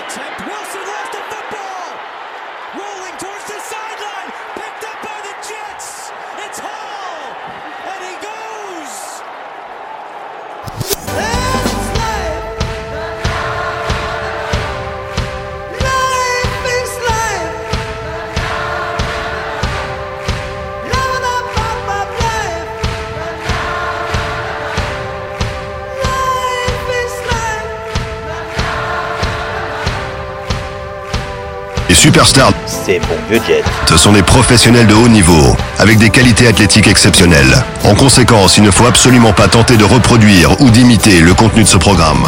attempt. Superstars, C'est bon vieux jet. ce sont des professionnels de haut niveau, avec des qualités athlétiques exceptionnelles. En conséquence, il ne faut absolument pas tenter de reproduire ou d'imiter le contenu de ce programme.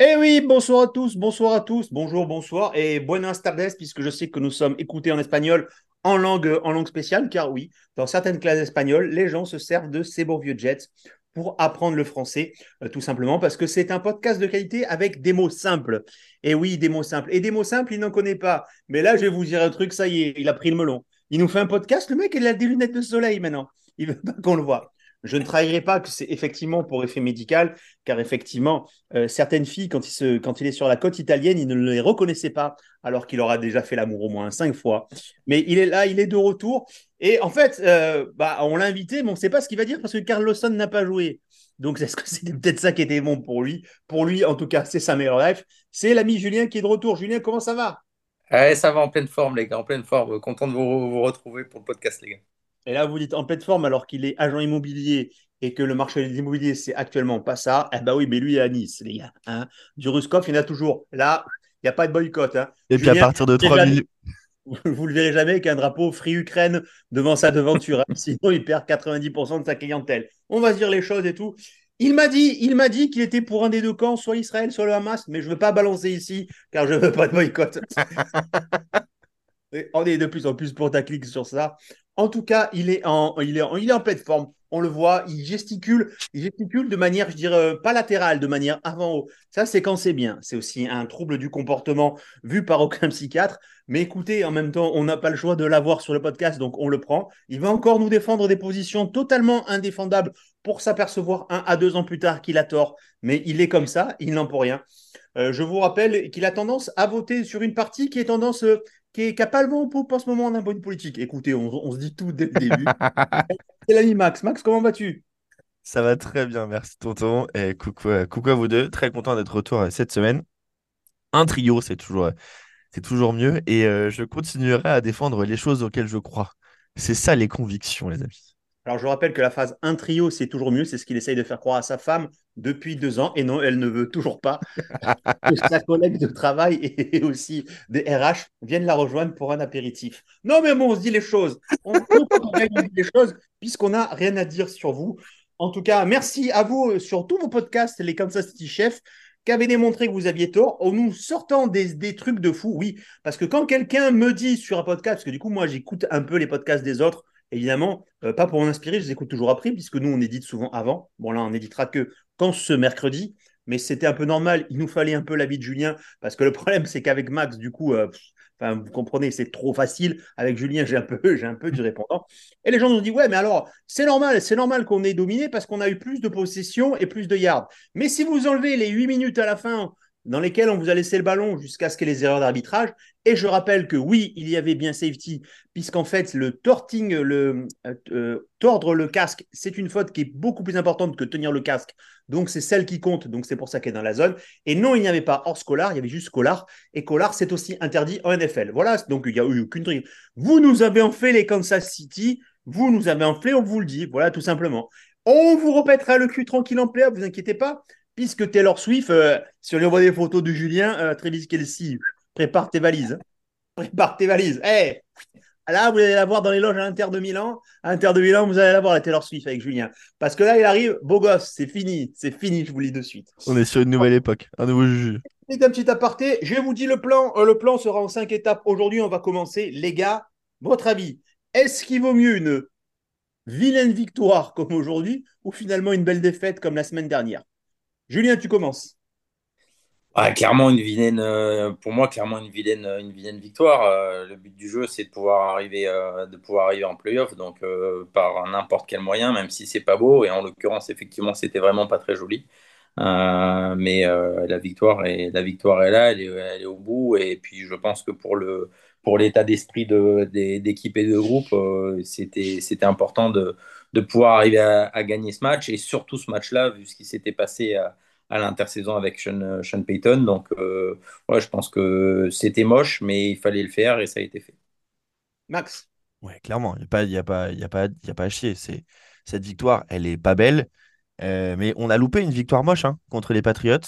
Eh oui, bonsoir à tous, bonsoir à tous, bonjour, bonsoir et buenas tardes, puisque je sais que nous sommes écoutés en espagnol en langue, en langue spéciale, car oui, dans certaines classes espagnoles, les gens se servent de ces beaux vieux jets pour apprendre le français, euh, tout simplement parce que c'est un podcast de qualité avec des mots simples. Et oui, des mots simples. Et des mots simples, il n'en connaît pas. Mais là, je vais vous dire un truc, ça y est, il a pris le melon. Il nous fait un podcast, le mec, il a des lunettes de soleil maintenant. Il veut pas qu'on le voit. Je ne trahirai pas que c'est effectivement pour effet médical, car effectivement, euh, certaines filles, quand il, est sur la côte italienne, il ne les reconnaissait pas, alors qu'il aura déjà fait l'amour au moins cinq fois. Mais il est là, il est de retour. Et en fait, euh, bah, on l'a invité, mais on ne sait pas ce qu'il va dire parce que Carlosson n'a pas joué. Donc, est-ce que c'était peut-être ça qui était bon pour lui? Pour lui, en tout cas, c'est sa meilleure life. C'est l'ami Julien qui est de retour. Julien, comment ça va? Ouais, ça va en pleine forme, les gars, en pleine forme. Content de vous, vous retrouver pour le podcast, les gars. Et là, vous dites en pleine forme alors qu'il est agent immobilier et que le marché de l'immobilier, c'est actuellement pas ça. Eh ben oui, mais lui, il est à Nice, les gars. Hein. Du Ruskov, il y en a toujours. Là, il n'y a pas de boycott. Hein. Et puis à partir de vous le 3 verrez millions. jamais- Vous le verrez jamais avec un drapeau Free Ukraine devant sa devanture. hein. Sinon, il perd 90% de sa clientèle. On va se dire les choses et tout. Il m'a dit, il m'a dit qu'il était pour un des deux camps, soit Israël, soit le Hamas, mais je ne veux pas balancer ici car je ne veux pas de boycott. On est de plus en plus pour ta clique sur ça. En tout cas, il est en, pleine forme. On le voit, il gesticule, il gesticule de manière, je dirais, euh, pas latérale, de manière avant-haut. Ça, c'est quand c'est bien. C'est aussi un trouble du comportement vu par aucun psychiatre. Mais écoutez, en même temps, on n'a pas le choix de l'avoir sur le podcast, donc on le prend. Il va encore nous défendre des positions totalement indéfendables pour s'apercevoir un à deux ans plus tard qu'il a tort. Mais il est comme ça, il n'en peut rien. Euh, je vous rappelle qu'il a tendance à voter sur une partie qui est tendance, euh, qui est qui a pas le vent en poupe en ce moment d'un point de politique. Écoutez, on, on se dit tout dès le début. C'est l'ami Max. Max, comment vas-tu? Ça va très bien, merci tonton. Et coucou, euh, coucou à vous deux. Très content d'être retour euh, cette semaine. Un trio, c'est toujours, euh, c'est toujours mieux. Et euh, je continuerai à défendre les choses auxquelles je crois. C'est ça les convictions, les amis. Alors, je rappelle que la phase un trio, c'est toujours mieux. C'est ce qu'il essaye de faire croire à sa femme depuis deux ans. Et non, elle ne veut toujours pas que sa collègue de travail et aussi des RH viennent la rejoindre pour un apéritif. Non, mais bon, on se dit les choses. On, on dit les choses puisqu'on n'a rien à dire sur vous. En tout cas, merci à vous euh, sur tous vos podcasts, les Kansas City Chefs, qui avaient démontré que vous aviez tort en nous sortant des, des trucs de fou. Oui, parce que quand quelqu'un me dit sur un podcast, parce que du coup, moi, j'écoute un peu les podcasts des autres, évidemment, euh, pas pour m'inspirer, je les écoute toujours après, puisque nous, on édite souvent avant. Bon, là, on éditera que quand ce mercredi, mais c'était un peu normal. Il nous fallait un peu l'avis de Julien, parce que le problème, c'est qu'avec Max, du coup, euh, vous comprenez, c'est trop facile. Avec Julien, j'ai un peu, j'ai un peu du répondant. Et les gens nous ont dit, ouais, mais alors, c'est normal, c'est normal qu'on ait dominé parce qu'on a eu plus de possession et plus de yards. Mais si vous enlevez les 8 minutes à la fin dans lesquelles on vous a laissé le ballon jusqu'à ce qu'il y ait les erreurs d'arbitrage, et je rappelle que oui, il y avait bien safety, puisqu'en fait, le torting, le euh, euh, tordre le casque, c'est une faute qui est beaucoup plus importante que tenir le casque. Donc, c'est celle qui compte. Donc, c'est pour ça qu'elle est dans la zone. Et non, il n'y avait pas hors scolar, il y avait juste scolar. Et Collar, c'est aussi interdit en NFL. Voilà, donc il n'y a eu aucune triche. Vous nous avez enflé les Kansas City, vous nous avez enflé, on vous le dit. Voilà, tout simplement. On vous répétera le cul tranquille en playoff, vous inquiétez pas, puisque Taylor Swift, euh, si on lui envoie des photos de Julien, euh, Travis Kelsey, prépare tes valises. hein. Prépare tes valises. Eh Là, vous allez la voir dans les loges à l'Inter de Milan. À l'Inter de Milan, vous allez la voir, la Taylor Swift avec Julien. Parce que là, il arrive, beau gosse, c'est fini. C'est fini, je vous le dis de suite. On est sur une nouvelle époque, un nouveau juge. C'est un petit aparté. Je vous dis le plan. Euh, le plan sera en cinq étapes. Aujourd'hui, on va commencer. Les gars, votre avis, est-ce qu'il vaut mieux une vilaine victoire comme aujourd'hui ou finalement une belle défaite comme la semaine dernière? Julien, tu commences. Ouais, clairement une vilaine, euh, pour moi, clairement une vilaine, une vilaine victoire. Euh, le but du jeu, c'est de pouvoir arriver, euh, de pouvoir arriver en playoff, donc euh, par n'importe quel moyen, même si c'est pas beau. Et en l'occurrence, effectivement, c'était vraiment pas très joli. mais la victoire est la victoire est là, elle est, au bout. Et puis je pense que pour pour l'état d'esprit d'équipe et de groupe, c'était important de, de pouvoir arriver à, gagner ce match et surtout ce match-là vu ce qui s'était passé à, à l'intersaison avec Sean, Sean, Payton. Donc ouais, je pense que c'était moche, mais il fallait le faire et ça a été fait. Max. Ouais, clairement, il n'y a, pas, y a, pas, y a, pas, y a pas à chier. Cette victoire, elle est pas belle. Euh, mais on a loupé une victoire moche hein, contre les Patriots.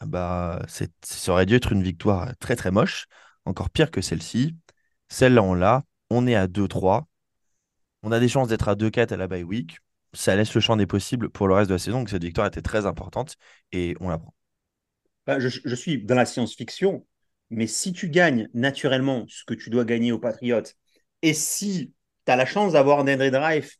Ah bah, ça aurait dû être une victoire très très moche, encore pire que celle-ci. Celle-là, on l'a. On est à 2-3. On a des chances d'être à 2-4 à la bye week. Ça laisse le champ des possibles pour le reste de la saison. Donc cette victoire était très importante et on la prend. Bah, je, je, suis dans la science-fiction, mais si tu gagnes naturellement ce que tu dois gagner aux Patriots, et si tu as la chance d'avoir un Drive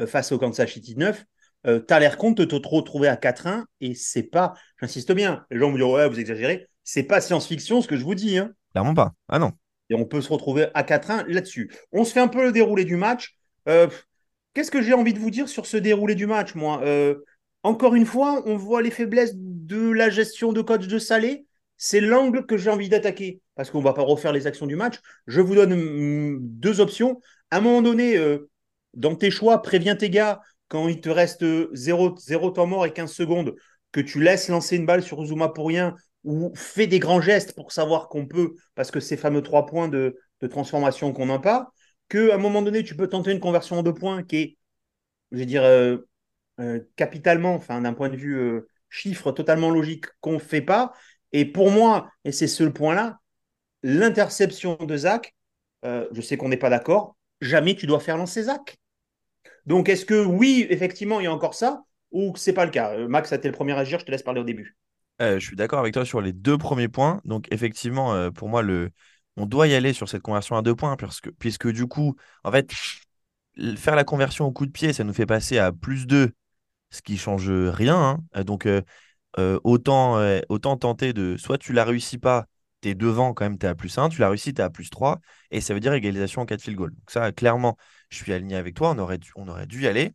euh, face au Kansas City 9, euh, tu as l'air compte de te retrouver à 4-1 et c'est pas, j'insiste bien, les gens me disent ouais, vous exagérez, c'est pas science-fiction ce que je vous dis. Hein. Clairement pas. Ah non. Et on peut se retrouver à 4-1 là-dessus. On se fait un peu le déroulé du match. Euh, qu'est-ce que j'ai envie de vous dire sur ce déroulé du match, moi? Euh, Encore une fois, on voit les faiblesses de la gestion de coach de Salé. C'est l'angle que j'ai envie d'attaquer parce qu'on ne va pas refaire les actions du match. Je vous donne mm, deux options. À un moment donné, dans tes choix, préviens tes gars quand il te reste 0, 0 temps mort et 15 secondes, que tu laisses lancer une balle sur Zuma pour rien, ou fais des grands gestes pour savoir qu'on peut, parce que ces fameux trois points de, transformation qu'on n'a pas, qu'à un moment donné, tu peux tenter une conversion en deux points qui est, je vais dire, euh, euh, capitalement, enfin d'un point de vue euh, chiffre totalement logique, qu'on ne fait pas. Et pour moi, et c'est ce point-là, l'interception de Zach, je sais qu'on n'est pas d'accord, jamais tu dois faire lancer Zach. Donc, est-ce que oui, effectivement, il y a encore ça ou c'est pas le cas? Max, été le premier à agir, je te laisse parler au début. Je suis d'accord avec toi sur les deux premiers points. Donc, effectivement, pour moi, le... on doit y aller sur cette conversion à deux points, puisque, du coup, en fait, faire la conversion au coup de pied, ça nous fait passer à plus 2, ce qui change rien. Hein. Donc, autant, autant tenter de. Soit tu la réussis pas, tu es devant quand même, tu es à plus 1, tu la réussis, tu es à plus 3, et ça veut dire égalisation en cas de field goal. Donc, ça, clairement, je suis aligné avec toi, on aurait dû, y aller.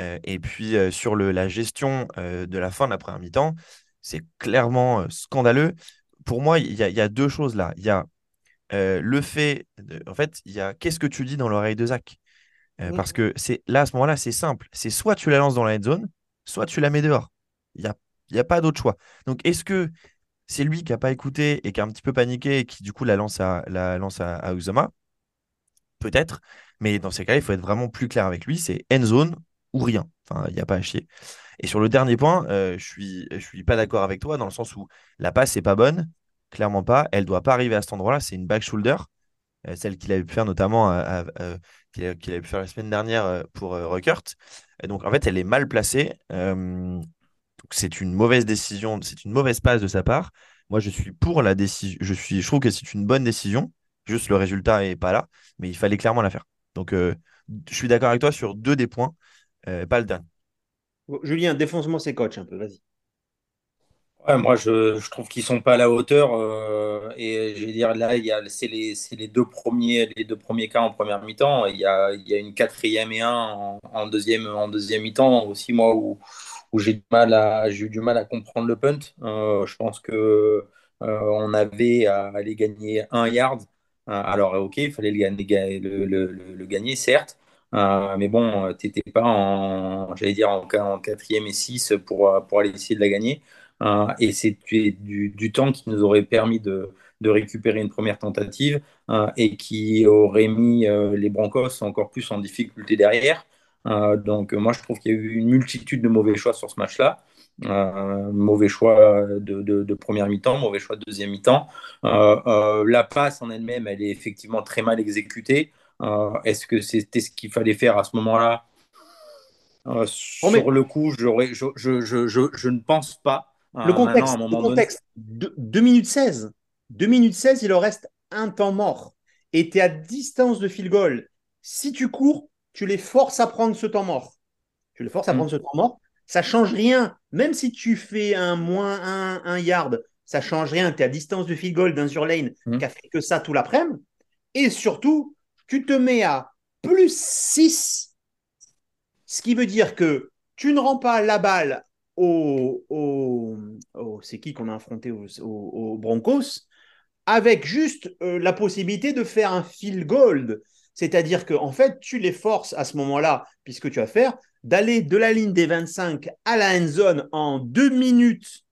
Euh, et puis euh, sur la gestion euh, de la fin de la première mi-temps, c'est clairement scandaleux. Pour moi, il y, a deux choses là. Il y a le fait, en fait, il y a qu'est-ce que tu dis dans l'oreille de Zach? Parce que c'est là, à ce moment-là, c'est simple. C'est soit tu la lances dans la head zone, soit tu la mets dehors. Il n'y a, y a pas d'autre choix. Donc, est-ce que c'est lui qui n'a pas écouté et qui a un petit peu paniqué et qui, du coup, la lance à, la lance à, à Uzama Peut-être. Mais dans ces cas, il faut être vraiment plus clair avec lui. C'est end zone ou rien. Enfin, il n'y a pas à chier. Et sur le dernier point, euh, je suis, je suis pas d'accord avec toi dans le sens où la passe n'est pas bonne, clairement pas. Elle doit pas arriver à cet endroit-là. C'est une back shoulder, euh, celle qu'il avait pu faire notamment qu'il avait pu faire la semaine dernière euh, pour Ruckert. Et donc en fait, elle est mal placée. c'est une mauvaise décision, c'est une mauvaise passe de sa part. Moi, je suis pour la décision. Je je trouve que c'est une bonne décision. Juste le résultat est pas là, mais il fallait clairement la faire. Donc, euh, je suis d'accord avec toi sur deux des points, euh, pas le dernier. Julien, défonce-moi ces coachs un peu, vas-y. Ouais, moi, je, je trouve qu'ils sont pas à la hauteur. Euh, et je vais dire, là, c'est les, les, deux premiers, les deux premiers cas en première mi-temps. Il y a, il y a une quatrième et un en, deuxième, en deuxième mi-temps aussi, moi, où, où j'ai, eu du mal à comprendre le punt. je pense que on avait à aller gagner un yard euh, alors, ok, il fallait le, le, gagner, certes, euh, mais bon, tu n'étais pas en, dire, en, quatrième et six pour, pour aller essayer de la gagner. Euh, et c'est du, du, temps qui nous aurait permis de, de récupérer une première tentative et qui aurait mis les Broncos encore plus en difficulté derrière. donc, moi, je trouve qu'il y a eu une multitude de mauvais choix sur ce match-là. Euh, mauvais choix de, première mi-temps, mauvais choix de deuxième mi-temps. Euh, euh, la passe en elle-même, elle est effectivement très mal exécutée. Est-ce que c'était ce qu'il fallait faire à ce moment-là? Sur le coup, je, je, ne pense pas. Le contexte, le contexte 2 minutes 16. 2 minutes 16, il leur reste un temps mort. Et tu es à distance de field goal. Si tu cours, tu les forces à prendre ce temps mort. Tu les forces à mm. prendre ce temps mort ça change rien. Même si tu fais un moins un, yard, ça change rien. Tu es à distance de field goal d'un sur lane mmh. qui a fait que ça tout l'après-midi. Et surtout, tu te mets à plus 6, ce qui veut dire que tu ne rends pas la balle au, c'est qui qu'on a affronté aux, Broncos? Avec juste euh, la possibilité de faire un field goal. C'est-à-dire que en fait, tu les forces à ce moment-là, puisque tu vas faire, d'aller de la ligne des 25 à la end zone en deux minutes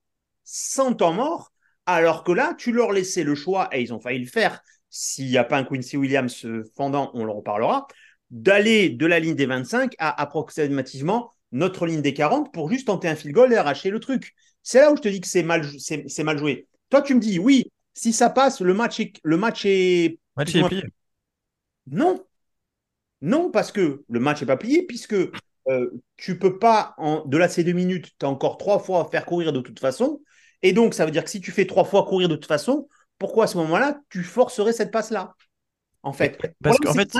sans temps mort, alors que là, tu leur laissais le choix, et ils ont failli le faire, s'il n'y a pas un Quincy Williams fendant, on leur reparlera, d'aller de la ligne des 25 à approximativement notre ligne des 40 pour juste tenter un field goal et arracher le truc. C'est là où je te dis que c'est mal, c'est, mal joué. Toi, tu me dis, oui, si ça passe, le match est. Le match est, match est plié. Non. Non, parce que le match n'est pas plié, puisque euh, tu peux pas, en, de là, ces deux minutes, tu as encore trois fois à faire courir de toute façon. Et donc, ça veut dire que si tu fais trois fois courir de toute façon, pourquoi à ce moment-là, tu forcerais cette passe-là? En fait, parce qu'en fait,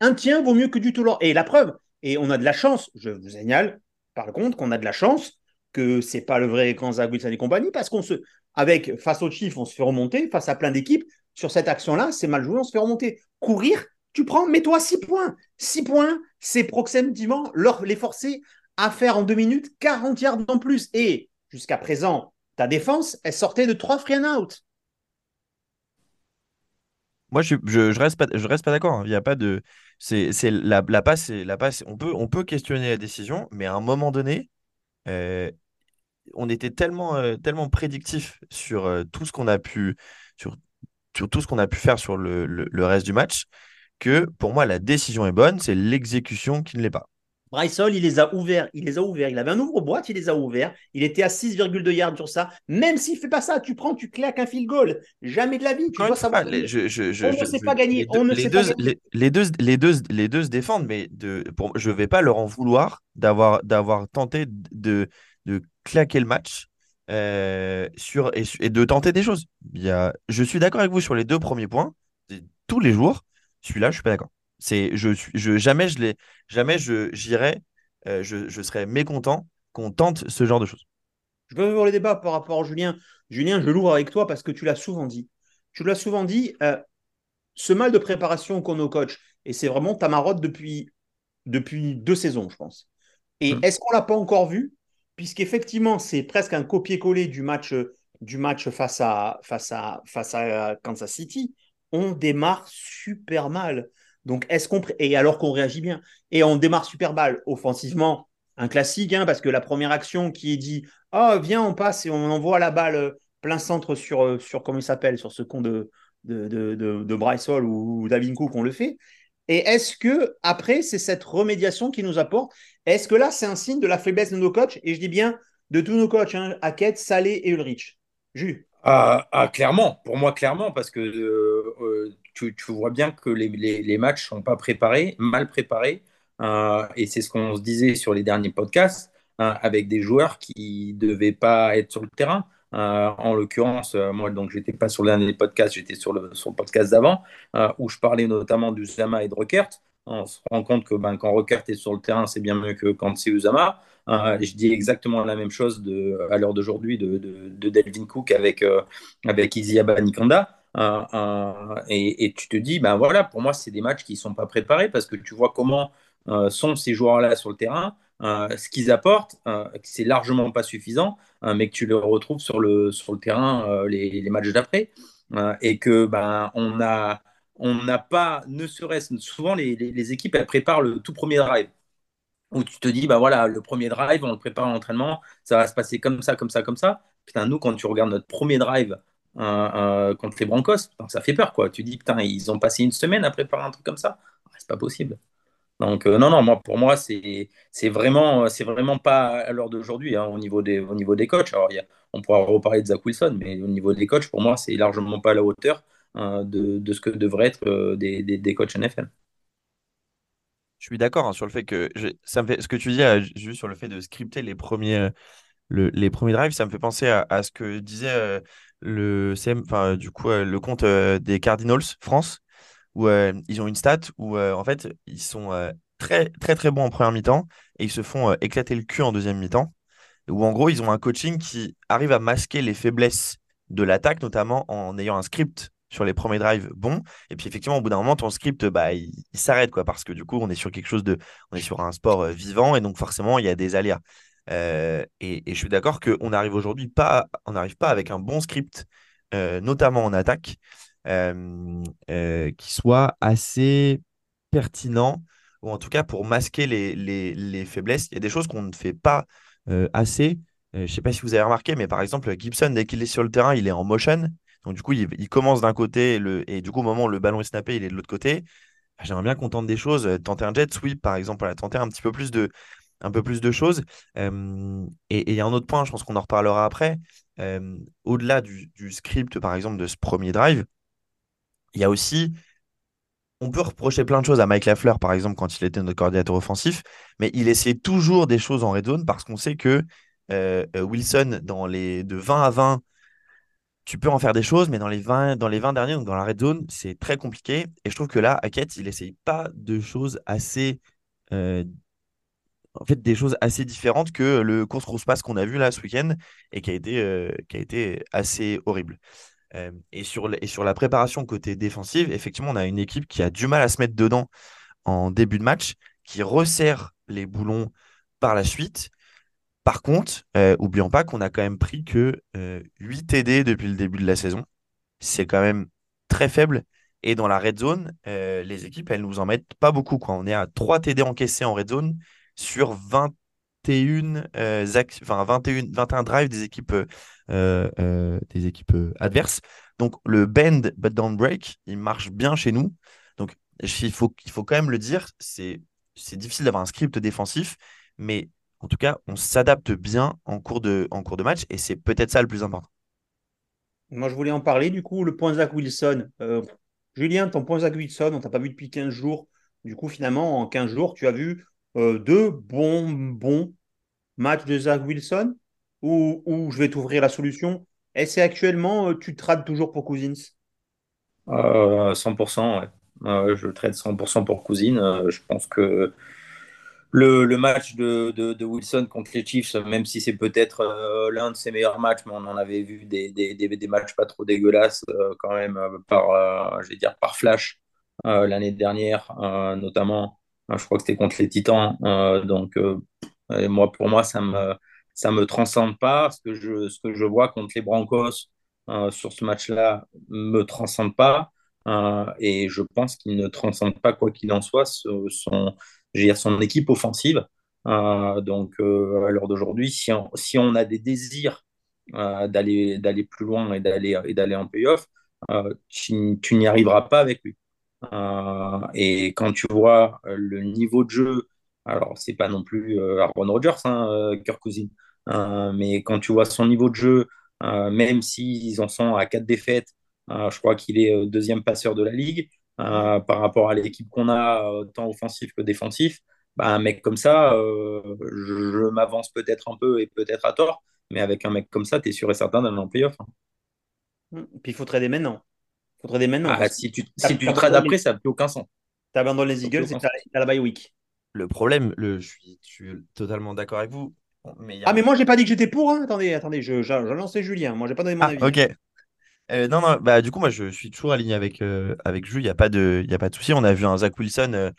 un tien, vaut mieux que du tout l'or. Et la preuve, et on a de la chance, je vous signale, par contre, qu'on a de la chance que c'est pas le vrai Kansas Wilson et compagnie, parce qu'on se, avec face aux Chiefs, on se fait remonter, face à plein d'équipes, sur cette action-là, c'est mal joué, on se fait remonter. Courir, tu prends, mets-toi 6 points. 6 points, c'est proximement leur, les forcer à faire en 2 minutes 40 yards en plus. Et jusqu'à présent, ta défense, elle sortait de 3 free and out. Moi, je, je, reste pas, je reste pas d'accord. Hein. Il y a pas de, c'est, la, la passe, la passe. On peut, on peut questionner la décision, mais à un moment donné, euh, on était tellement, euh, tellement prédictif sur euh, tout ce qu'on a pu, sur, sur, tout ce qu'on a pu faire sur le, le, reste du match, que pour moi, la décision est bonne, c'est l'exécution qui ne l'est pas. Bryce Hall, il les a ouverts. Il les a ouverts. Il avait un ouvre-boîte, il les a ouverts. Il était à 6,2 yards sur ça. Même s'il fait pas ça, tu prends, tu claques un field goal. Jamais de la vie. Tu dois savoir. on ne sait pas gagner. Les, on ne sait deux, pas gagner. Les, deux, les, deux, les deux se défendent, mais de, pour, je ne vais pas leur en vouloir d'avoir, d'avoir tenté de, de claquer le match. Euh, sur, et, et, de tenter des choses. Il y a, je suis d'accord avec vous sur les deux premiers points. Tous les jours, celui-là, je suis pas d'accord. C'est, je, je, jamais je jamais je j'irai, euh, je, je serais mécontent qu'on tente ce genre de choses. Je veux voir les débats par rapport à Julien. Julien, je l'ouvre avec toi parce que tu l'as souvent dit. Tu l'as souvent dit, euh, ce mal de préparation qu'on nos coachs, et c'est vraiment ta marotte depuis, depuis deux saisons, je pense. Et hum. est-ce qu'on l'a pas encore vu? Puisqu'effectivement, c'est presque un copier-coller du match, du match face, à, face, à, face à Kansas City. On démarre super mal. Donc, est-ce qu'on. Et alors qu'on réagit bien. Et on démarre super mal offensivement. Un classique, hein, parce que la première action qui est dit Oh, viens, on passe et on envoie la balle euh, plein centre sur, euh, sur comment il s'appelle, sur ce con de, de, de, de, ou Davin Cook, on le fait. Et est-ce que, après, c'est cette remédiation qui nous apporte Est-ce que là, c'est un signe de la faiblesse de nos coachs? Et je dis bien de tous nos coachs, hein, Salé et Ulrich. Jus. Ah, ah, clairement, pour moi, clairement, parce que euh, tu, vois bien que les, les, matchs ne sont pas préparés, mal préparés. Euh, et c'est ce qu'on se disait sur les derniers podcasts, hein, avec des joueurs qui ne devaient pas être sur le terrain. Euh, en l'occurrence, moi, donc, j'étais pas sur le dernier podcast, j'étais sur le, podcast d'avant, où je parlais notamment d'Usama et de Rockert. On se rend compte que ben, quand Rockert est sur le terrain, c'est bien mieux que quand c'est Usama. Euh, je dis exactement la même chose à l'heure d'aujourd'hui de, de, Delvin Cook avec, euh, avec Isiaba Nikanda. Euh, et, et, tu te dis, ben voilà, pour moi, c'est des matchs qui ne sont pas préparés parce que tu vois comment sont ces joueurs-là sur le terrain. ce qu'ils apportent, c'est largement pas suffisant, mais que tu les retrouves sur le, sur le terrain les, matchs d'après. et que ben, on on n'a pas, ne serait-ce, souvent les, les, équipes, elles préparent le tout premier drive où tu te dis, bah voilà, le premier drive, on le prépare à l'entraînement, ça va se passer comme ça, comme ça, comme ça. Putain, nous, quand tu regardes notre premier drive euh, euh, contre les Broncos, ça fait peur, quoi. Tu dis, putain, ils ont passé une semaine à préparer un truc comme ça. C'est pas possible. Donc, euh, non, non, moi, pour moi, c'est vraiment, vraiment pas à l'heure d'aujourd'hui hein, au, niveau des, au niveau des coachs. Alors, on pourra reparler de Zach Wilson, mais au niveau des coachs, pour moi, c'est largement pas à la hauteur de, de, ce que devraient être des, des, des coachs NFL. Je suis d'accord hein, sur le fait que ça me fait ce que tu dis euh, juste sur le fait de scripter les premiers euh, les premiers drives, ça me fait penser à, ce que disait euh, le CM, enfin du coup le compte des Cardinals France où ils ont une stat où en fait ils sont très très très bons en première mi-temps et ils se font éclater le cul en deuxième mi-temps où en gros ils ont un coaching qui arrive à masquer les faiblesses de l'attaque notamment en ayant un script sur les premiers drives, bon. Et puis effectivement, au bout d'un moment, ton script, bah, il, s'arrête, quoi, parce que du coup, on est sur quelque chose de, on est sur un sport euh, vivant et donc forcément, il y a des aléas. Euh, et, je suis d'accord qu'on arrive aujourd'hui pas, on n'arrive pas avec un bon script, euh, notamment en attaque, euh, qui soit assez pertinent, ou en tout cas pour masquer les, les- les faiblesses. Il y a des choses qu'on ne fait pas assez. Je ne sais pas si vous avez remarqué, mais par exemple, Gibson, dès qu'il est sur le terrain, il est en motion. Donc du coup, il, commence d'un côté, et du coup, au moment où le ballon est snappé, il est de l'autre côté. J'aimerais bien qu'on tente des choses, tenter un jet sweep par exemple, voilà, tenter un petit peu plus de, un peu plus de choses. Et il y a un autre point, je pense qu'on en reparlera après. Au-delà du, script, par exemple, de ce premier drive, il y a aussi, on peut reprocher plein de choses à Mike Lafleur, par exemple, quand il était notre coordinateur offensif, mais il essaie toujours des choses en red zone parce qu'on sait que euh, euh, Wilson, dans les, de 20 à 20, tu peux en faire des choses, mais dans les 20, dans les 20 derniers, donc dans la red zone, c'est très compliqué. Et je trouve que là, Hackett, il essaye pas de choses assez euh, en fait des choses assez différentes que le course cross pass qu'on a vu là ce week-end et qui a été, euh, qui a été assez horrible. Euh, et, sur, et sur la préparation côté défensive, effectivement, on a une équipe qui a du mal à se mettre dedans en début de match, qui resserre les boulons par la suite. Par contre, euh, oublions pas qu'on a quand même pris que euh, 8 TD depuis le début de la saison. C'est quand même très faible. Et dans la red zone, euh, les équipes, elles nous en mettent pas beaucoup. On est à 3 TD encaissés en red zone sur 21, euh, ac- enfin, 21, 21 drives des équipes, euh, euh, des équipes euh, adverses. Donc le bend but don't break, il marche bien chez nous. Donc il faut, il faut quand même le dire, c'est difficile d'avoir un script défensif, mais en tout cas, on s'adapte bien en cours de, en cours de match et c'est peut-être ça le plus important. Moi, je voulais en parler, du coup, le point Zach Wilson. Julien, ton point Zach Wilson, on t'a pas vu depuis 15 jours. Du coup, finalement, en 15 jours, tu as vu euh, deux bons, matchs de Zach Wilson ou, ou je vais t'ouvrir la solution. Est-ce que actuellement, euh, tu te rates toujours pour Cousins? Euh, 100%, ouais. Euh, je trade 100% pour Cousine. Euh, je pense que le, match de, Wilson contre les Chiefs, même si c'est peut-être euh, l'un de ses meilleurs matchs, mais on en avait vu des, matchs pas trop dégueulasses euh, quand même euh, par, euh, flash euh, l'année dernière, euh, notamment. Euh, je crois que c'était contre les Titans. Euh, donc, euh, moi, pour moi, ça me, ça me transcende pas. Ce que je, ce que je vois contre les Broncos euh, sur ce match-là me transcende pas. Et je pense qu'il ne transcende pas, quoi qu'il en soit, ce- son, dire, son équipe offensive. Donc, à l'heure d'aujourd'hui, si si on a des désirs euh, d'aller plus loin et d'aller en playoff, tu, tu n'y arriveras pas avec lui. Euh, et quand tu vois euh, le niveau de jeu, alors c'est pas non plus euh, Aaron Rodgers, hein, Kirk Cousins, euh, mais quand tu vois son niveau de jeu, même s'ils en sont à quatre défaites, je crois qu'il est deuxième passeur de la ligue par rapport à l'équipe qu'on a, tant offensif que défensif. Bah, un mec comme ça, je, m'avance peut-être un peu et peut-être à tort, mais avec un mec comme ça, tu es sûr et certain d'aller en playoff. hein. Hmm. Puis il faut trader maintenant. Il faut trader maintenant Ah, si tu, si tu trades après, ça n'a plus aucun sens. tu abandonnes les Eagles et tu as la bye week. Le problème, le, je suis, je suis totalement d'accord avec vous. Mais a Ah, un- mais moi, j'ai pas dit que j'étais pour. hein. Attendez, attendez, je, je, je lançais Julien. Moi, j'ai pas donné mon Ah, avis. ok. Euh, non, non, bah, du coup, moi, je suis toujours aligné avec, euh, avec Jules. Il n'y a pas de, il y a pas de souci. On a vu un Zach Wilson euh,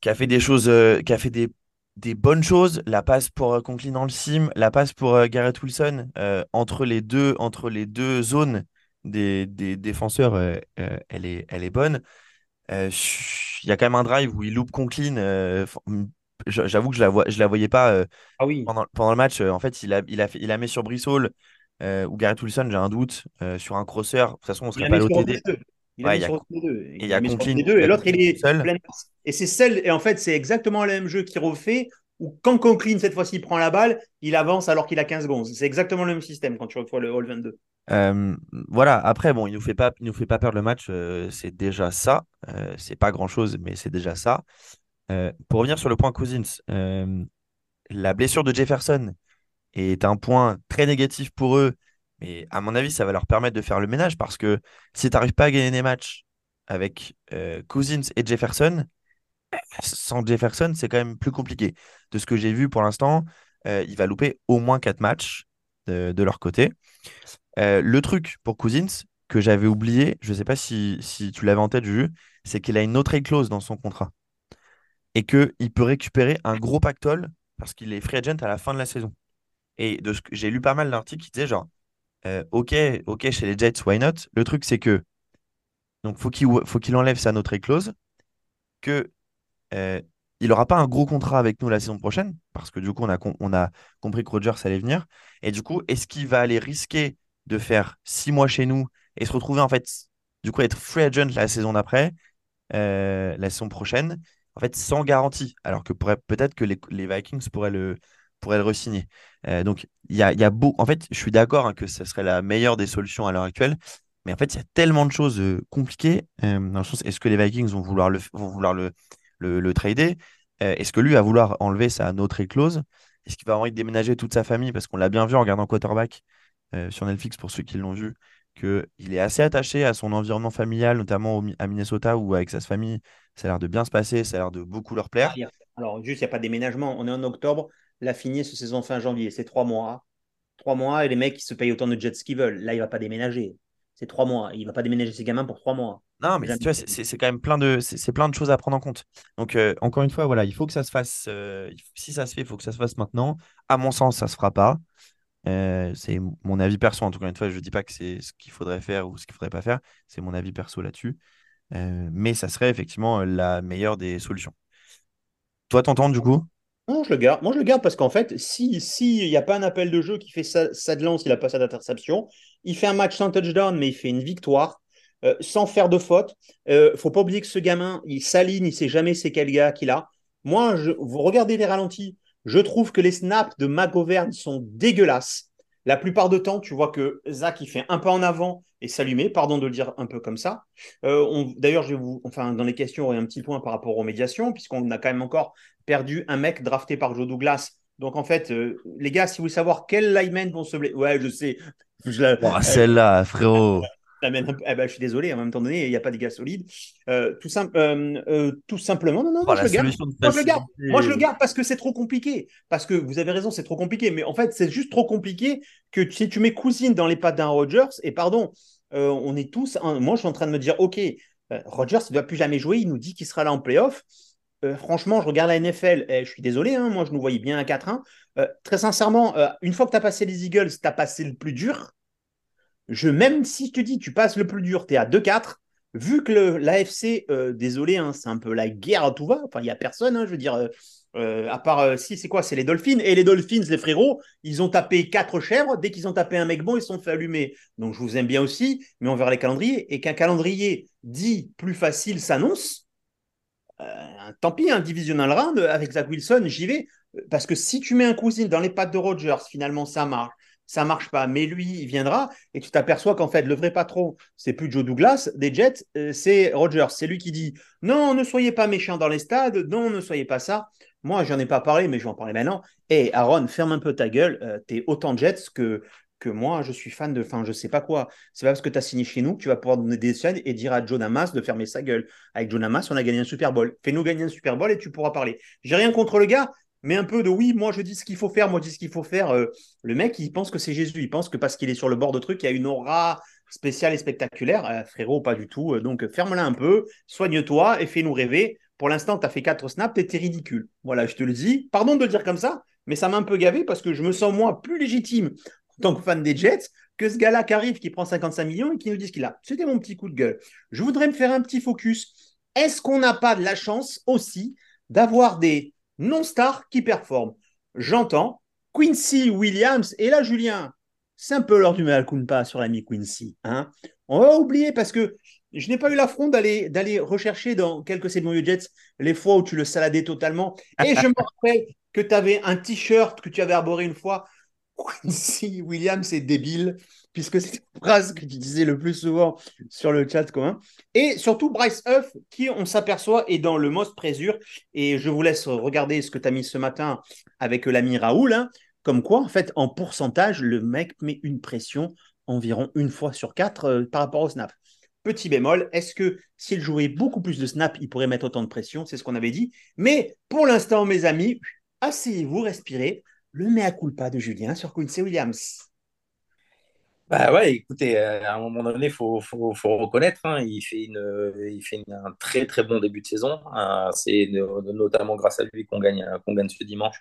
qui a fait des choses, euh, qui a fait des, des bonnes choses. La passe pour euh, Conklin dans le sim, la passe pour euh, Garrett Wilson euh, entre les deux, entre les deux zones des, des défenseurs, euh, euh, elle est, elle est bonne. Euh, Il y a quand même un drive où il loupe Conklin. euh, J'avoue que je la vois, je la voyais pas euh, Ah oui. pendant, pendant le match. en fait, il a, il a, fait, il a mis sur Brissol ou Garrett Wilson, j'ai un doute, sur un crosseur. De toute façon, on serait pas mis l'OTD. Il a Ouais, mis a sur les deux. il a mis sur Conklin- les deux. Et l'autre, il est seul. plein. Et c'est celle, et en fait, c'est exactement le même jeu qui refait. Où quand Conklin, cette fois-ci, prend la balle, il avance alors qu'il a 15 secondes. C'est exactement le même système quand tu reçois le Hall 22. Euh, voilà, après, bon, il il nous fait pas perdre le match, euh, c'est déjà ça. Euh, c'est pas grand-chose, mais c'est déjà ça. Pour revenir sur le point Cousins, la blessure de Jefferson est un point très négatif pour eux, mais à mon avis, ça va leur permettre de faire le ménage parce que si tu n'arrives pas à gagner des matchs avec Cousins et Jefferson, sans Jefferson, c'est quand même plus compliqué. De ce que j'ai vu pour l'instant, euh, il va louper au moins 4 matchs de, leur côté. Euh, le truc pour Cousins que j'avais oublié, je ne sais pas si, tu l'avais en tête, Juju, c'est qu'il a une trade clause dans son contrat et qu'il peut récupérer un gros pactole parce qu'il est free agent à la fin de la saison. Et de ce que j'ai lu pas mal d'articles qui disaient genre, euh, ok, chez les Jets, why not? Le truc, c'est que donc faut qu'il faut qu'il enlève sa no-trade clause, que euh, il n'aura pas un gros contrat avec nous la saison prochaine, parce que du coup, on a, on a compris que Rogers allait venir. Et du coup, est-ce qu'il va aller risquer de faire six mois chez nous et se retrouver en fait, du coup, être free agent la saison d'après, euh, la saison prochaine, en fait, sans garantie, alors que peut-être que les, Vikings pourraient le, pourraient le re-signer. Euh, donc, il y a, y a beau, en fait, je suis d'accord hein, que ce serait la meilleure des solutions à l'heure actuelle, mais en fait, il y a tellement de choses compliquées. dans le sens, est-ce que les Vikings vont vouloir le, vont vouloir le, le, trader Est-ce que lui va vouloir enlever sa no clause Est-ce qu'il va envie de déménager toute sa famille? Parce qu'on l'a bien vu en regardant quarterback sur Netflix pour ceux qui l'ont vu qu'il est assez attaché à son environnement familial, notamment à Minnesota, où avec sa famille, ça a l'air de bien se passer, ça a l'air de beaucoup leur plaire. Ah, alors, juste, il n'y a pas de déménagement. On est en octobre, la fini ce saison fin janvier. C'est trois mois. Trois mois, et les mecs, ils se payent autant de jets qu'ils veulent. Là, il va pas déménager. C'est trois mois. Il ne va pas déménager ses gamins pour trois mois. Non, mais tu vois, c'est quand même plein de, c'est plein de choses à prendre en compte. Donc, euh, encore une fois, voilà, il faut que ça se fasse. Euh, si ça se fait, il faut que ça se fasse maintenant. À mon sens, ça ne se fera pas. Euh, c'est mon avis perso. En tout cas, une fois, je ne dis pas que c'est ce qu'il faudrait faire ou ce qu'il ne faudrait pas faire. C'est mon avis perso là-dessus. Euh, mais ça serait effectivement la meilleure des solutions. Toi, t'entends du coup? Non, je le garde. Moi, je le garde parce qu'en fait, s'il si, n'y a pas un appel de jeu qui fait ça, de lance, il n'a pas ça d'interception, il fait un match sans touchdown, mais il fait une victoire. Euh, sans faire de faute. ne faut pas oublier que ce gamin, il s'aligne, il sait jamais c'est quel gars qu'il a. Moi, je, vous regardez les ralentis, je trouve que les snaps de McGovern sont dégueulasses. La plupart du temps, tu vois que Zach, il fait un pas en avant et s'allumer, pardon de le dire un peu comme ça. Euh, d'ailleurs, vous, enfin, dans les questions, il y a un petit point par rapport aux médiations, puisqu'on a quand même encore perdu un mec drafté par Joe Douglas. Donc, en fait, euh, les gars, si vous voulez savoir quels linemen vont se blesser, ouais, je sais. Celle-là, frérot. Eh ben, je suis désolé, en même temps donné, il n'y a pas des gars solides. Euh, tout, euh, euh, tout, simplement, non, non, moi, je le garde. moi, je le garde. moi je le garde parce que c'est trop compliqué. Parce que vous avez raison, c'est trop compliqué. Mais en fait, c'est juste trop compliqué que si tu mets cousine dans les pattes d'un Rogers, et pardon, on est tous. moi, je suis en train de me dire, OK, Rogers ne doit plus jamais jouer, il nous dit qu'il sera là en playoff. Franchement, je regarde la NFL, et je suis désolé, hein, moi je nous voyais bien à 4-1. très sincèrement, une fois que tu as passé les Eagles, tu as passé le plus dur je, même si je te dis, tu passes le plus dur, tu es à 2-4, vu que l'AFC, euh, désolé, hein, c'est un peu la guerre à tout va, enfin, il n'y a personne, hein, je veux dire, euh, euh, à part, si, c'est quoi C'est les Dolphins. Et les Dolphins, les frérots, ils ont tapé quatre chèvres. Dès qu'ils ont tapé un mec bon, ils se sont fait allumer. Donc, je vous aime bien aussi, mais on verra les calendriers. Et qu'un calendrier dit plus facile s'annonce, tant pis, un divisional round avec Zach Wilson, j'y vais. Parce que si tu mets un cousin dans les pattes de Rogers, finalement, ça marche ça marche pas. Mais lui, viendra et tu t'aperçois qu'en fait, le vrai patron, c'est plus Joe Douglas des Jets, euh, c'est Rogers. C'est lui qui dit non, ne soyez pas méchants dans les stades, non, ne soyez pas ça. Moi, j'en ai pas parlé, mais je vais en parler maintenant. Et Aaron, ferme un peu ta gueule. Euh, tu es autant Jets que, que moi, je suis fan de. Enfin, je sais pas quoi. C'est pas parce que tu as signé chez nous que tu vas pouvoir donner des scènes et dire à John Hamas de fermer sa gueule. Avec John Hamas, on a gagné un Super Bowl. Fais-nous gagner un Super Bowl et tu pourras parler. J'ai rien contre le gars, mais un peu de oui, moi je dis ce qu'il faut faire, moi je dis ce qu'il faut faire. Euh, le mec, il pense que c'est Jésus, il pense que parce qu'il est sur le bord de truc, il y a une aura spéciale et spectaculaire. Euh, frérot, pas du tout. Euh, donc ferme-la un peu, soigne-toi et fais-nous rêver. Pour l'instant, tu as fait 4 snaps, t'es ridicule. Voilà, je te le dis. Pardon de le dire comme ça, mais ça m'a un peu gavé parce que je me sens moi plus légitime en tant que fan des Jets que ce gars-là qui arrive, qui prend 55 millions et qui nous dit ce qu'il a. C'était mon petit coup de gueule. Je voudrais me faire un petit focus. Est-ce qu'on n'a pas de la chance aussi d'avoir des non-star qui performe. J'entends Quincy Williams, et là, Julien, c'est un peu l'heure du pas sur l'ami Quincy. Hein On va oublier parce que je n'ai pas eu l'affront d'aller, d'aller rechercher dans quelques Seigneur Jets les fois où tu le saladais totalement. Et je me rappelle que tu avais un t-shirt que tu avais arboré une fois. Quincy Williams est débile puisque c'est une phrase que tu disais le plus souvent sur le chat commun. Et surtout Bryce Huff, qui on s'aperçoit est dans le most présure. Et je vous laisse regarder ce que tu as mis ce matin avec l'ami Raoul. Hein. comme quoi, en fait, en pourcentage, le mec met une pression environ une fois sur quatre euh, par rapport au snap. Petit bémol, est-ce que s'il jouait beaucoup plus de snap, il pourrait mettre autant de pression? C'est ce qu'on avait dit. Mais pour l'instant, mes amis, asseyez-vous, respirez. Le mea culpa de Julien sur Quincy Williams. Bah ouais, écoutez, euh, à un moment donné, il faut, faut, faut, reconnaître, hein, il fait, fait un très très bon début de saison. Hein. c'est notamment grâce à lui qu'on gagne ce dimanche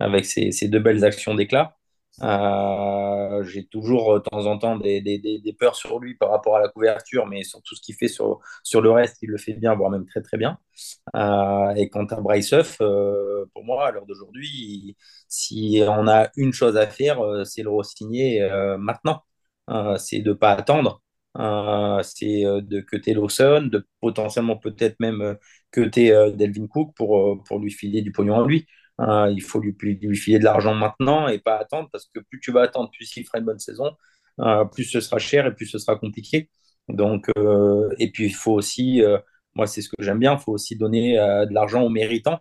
avec ses, deux belles actions d'éclat. Euh, j'ai toujours de temps en temps des, peurs sur lui par rapport à la couverture, mais sur tout ce qu'il fait sur, le reste, il le fait bien, voire même très très bien. Euh, et quant à Bryce Huff, euh, pour moi, à l'heure d'aujourd'hui, si on a une chose à faire, c'est le re-signer maintenant. c'est de ne pas attendre. c'est de cuter Lawson, de potentiellement peut-être même cuter Delvin Cook pour, pour lui filer du pognon à lui. Hein, il faut lui, filer de l'argent maintenant et pas attendre parce que plus tu vas attendre, plus il fera une bonne saison, euh, plus ce sera cher et plus ce sera compliqué. Donc, euh, et puis il faut aussi, euh, moi c'est ce que j'aime bien, il faut aussi donner de l'argent aux méritants.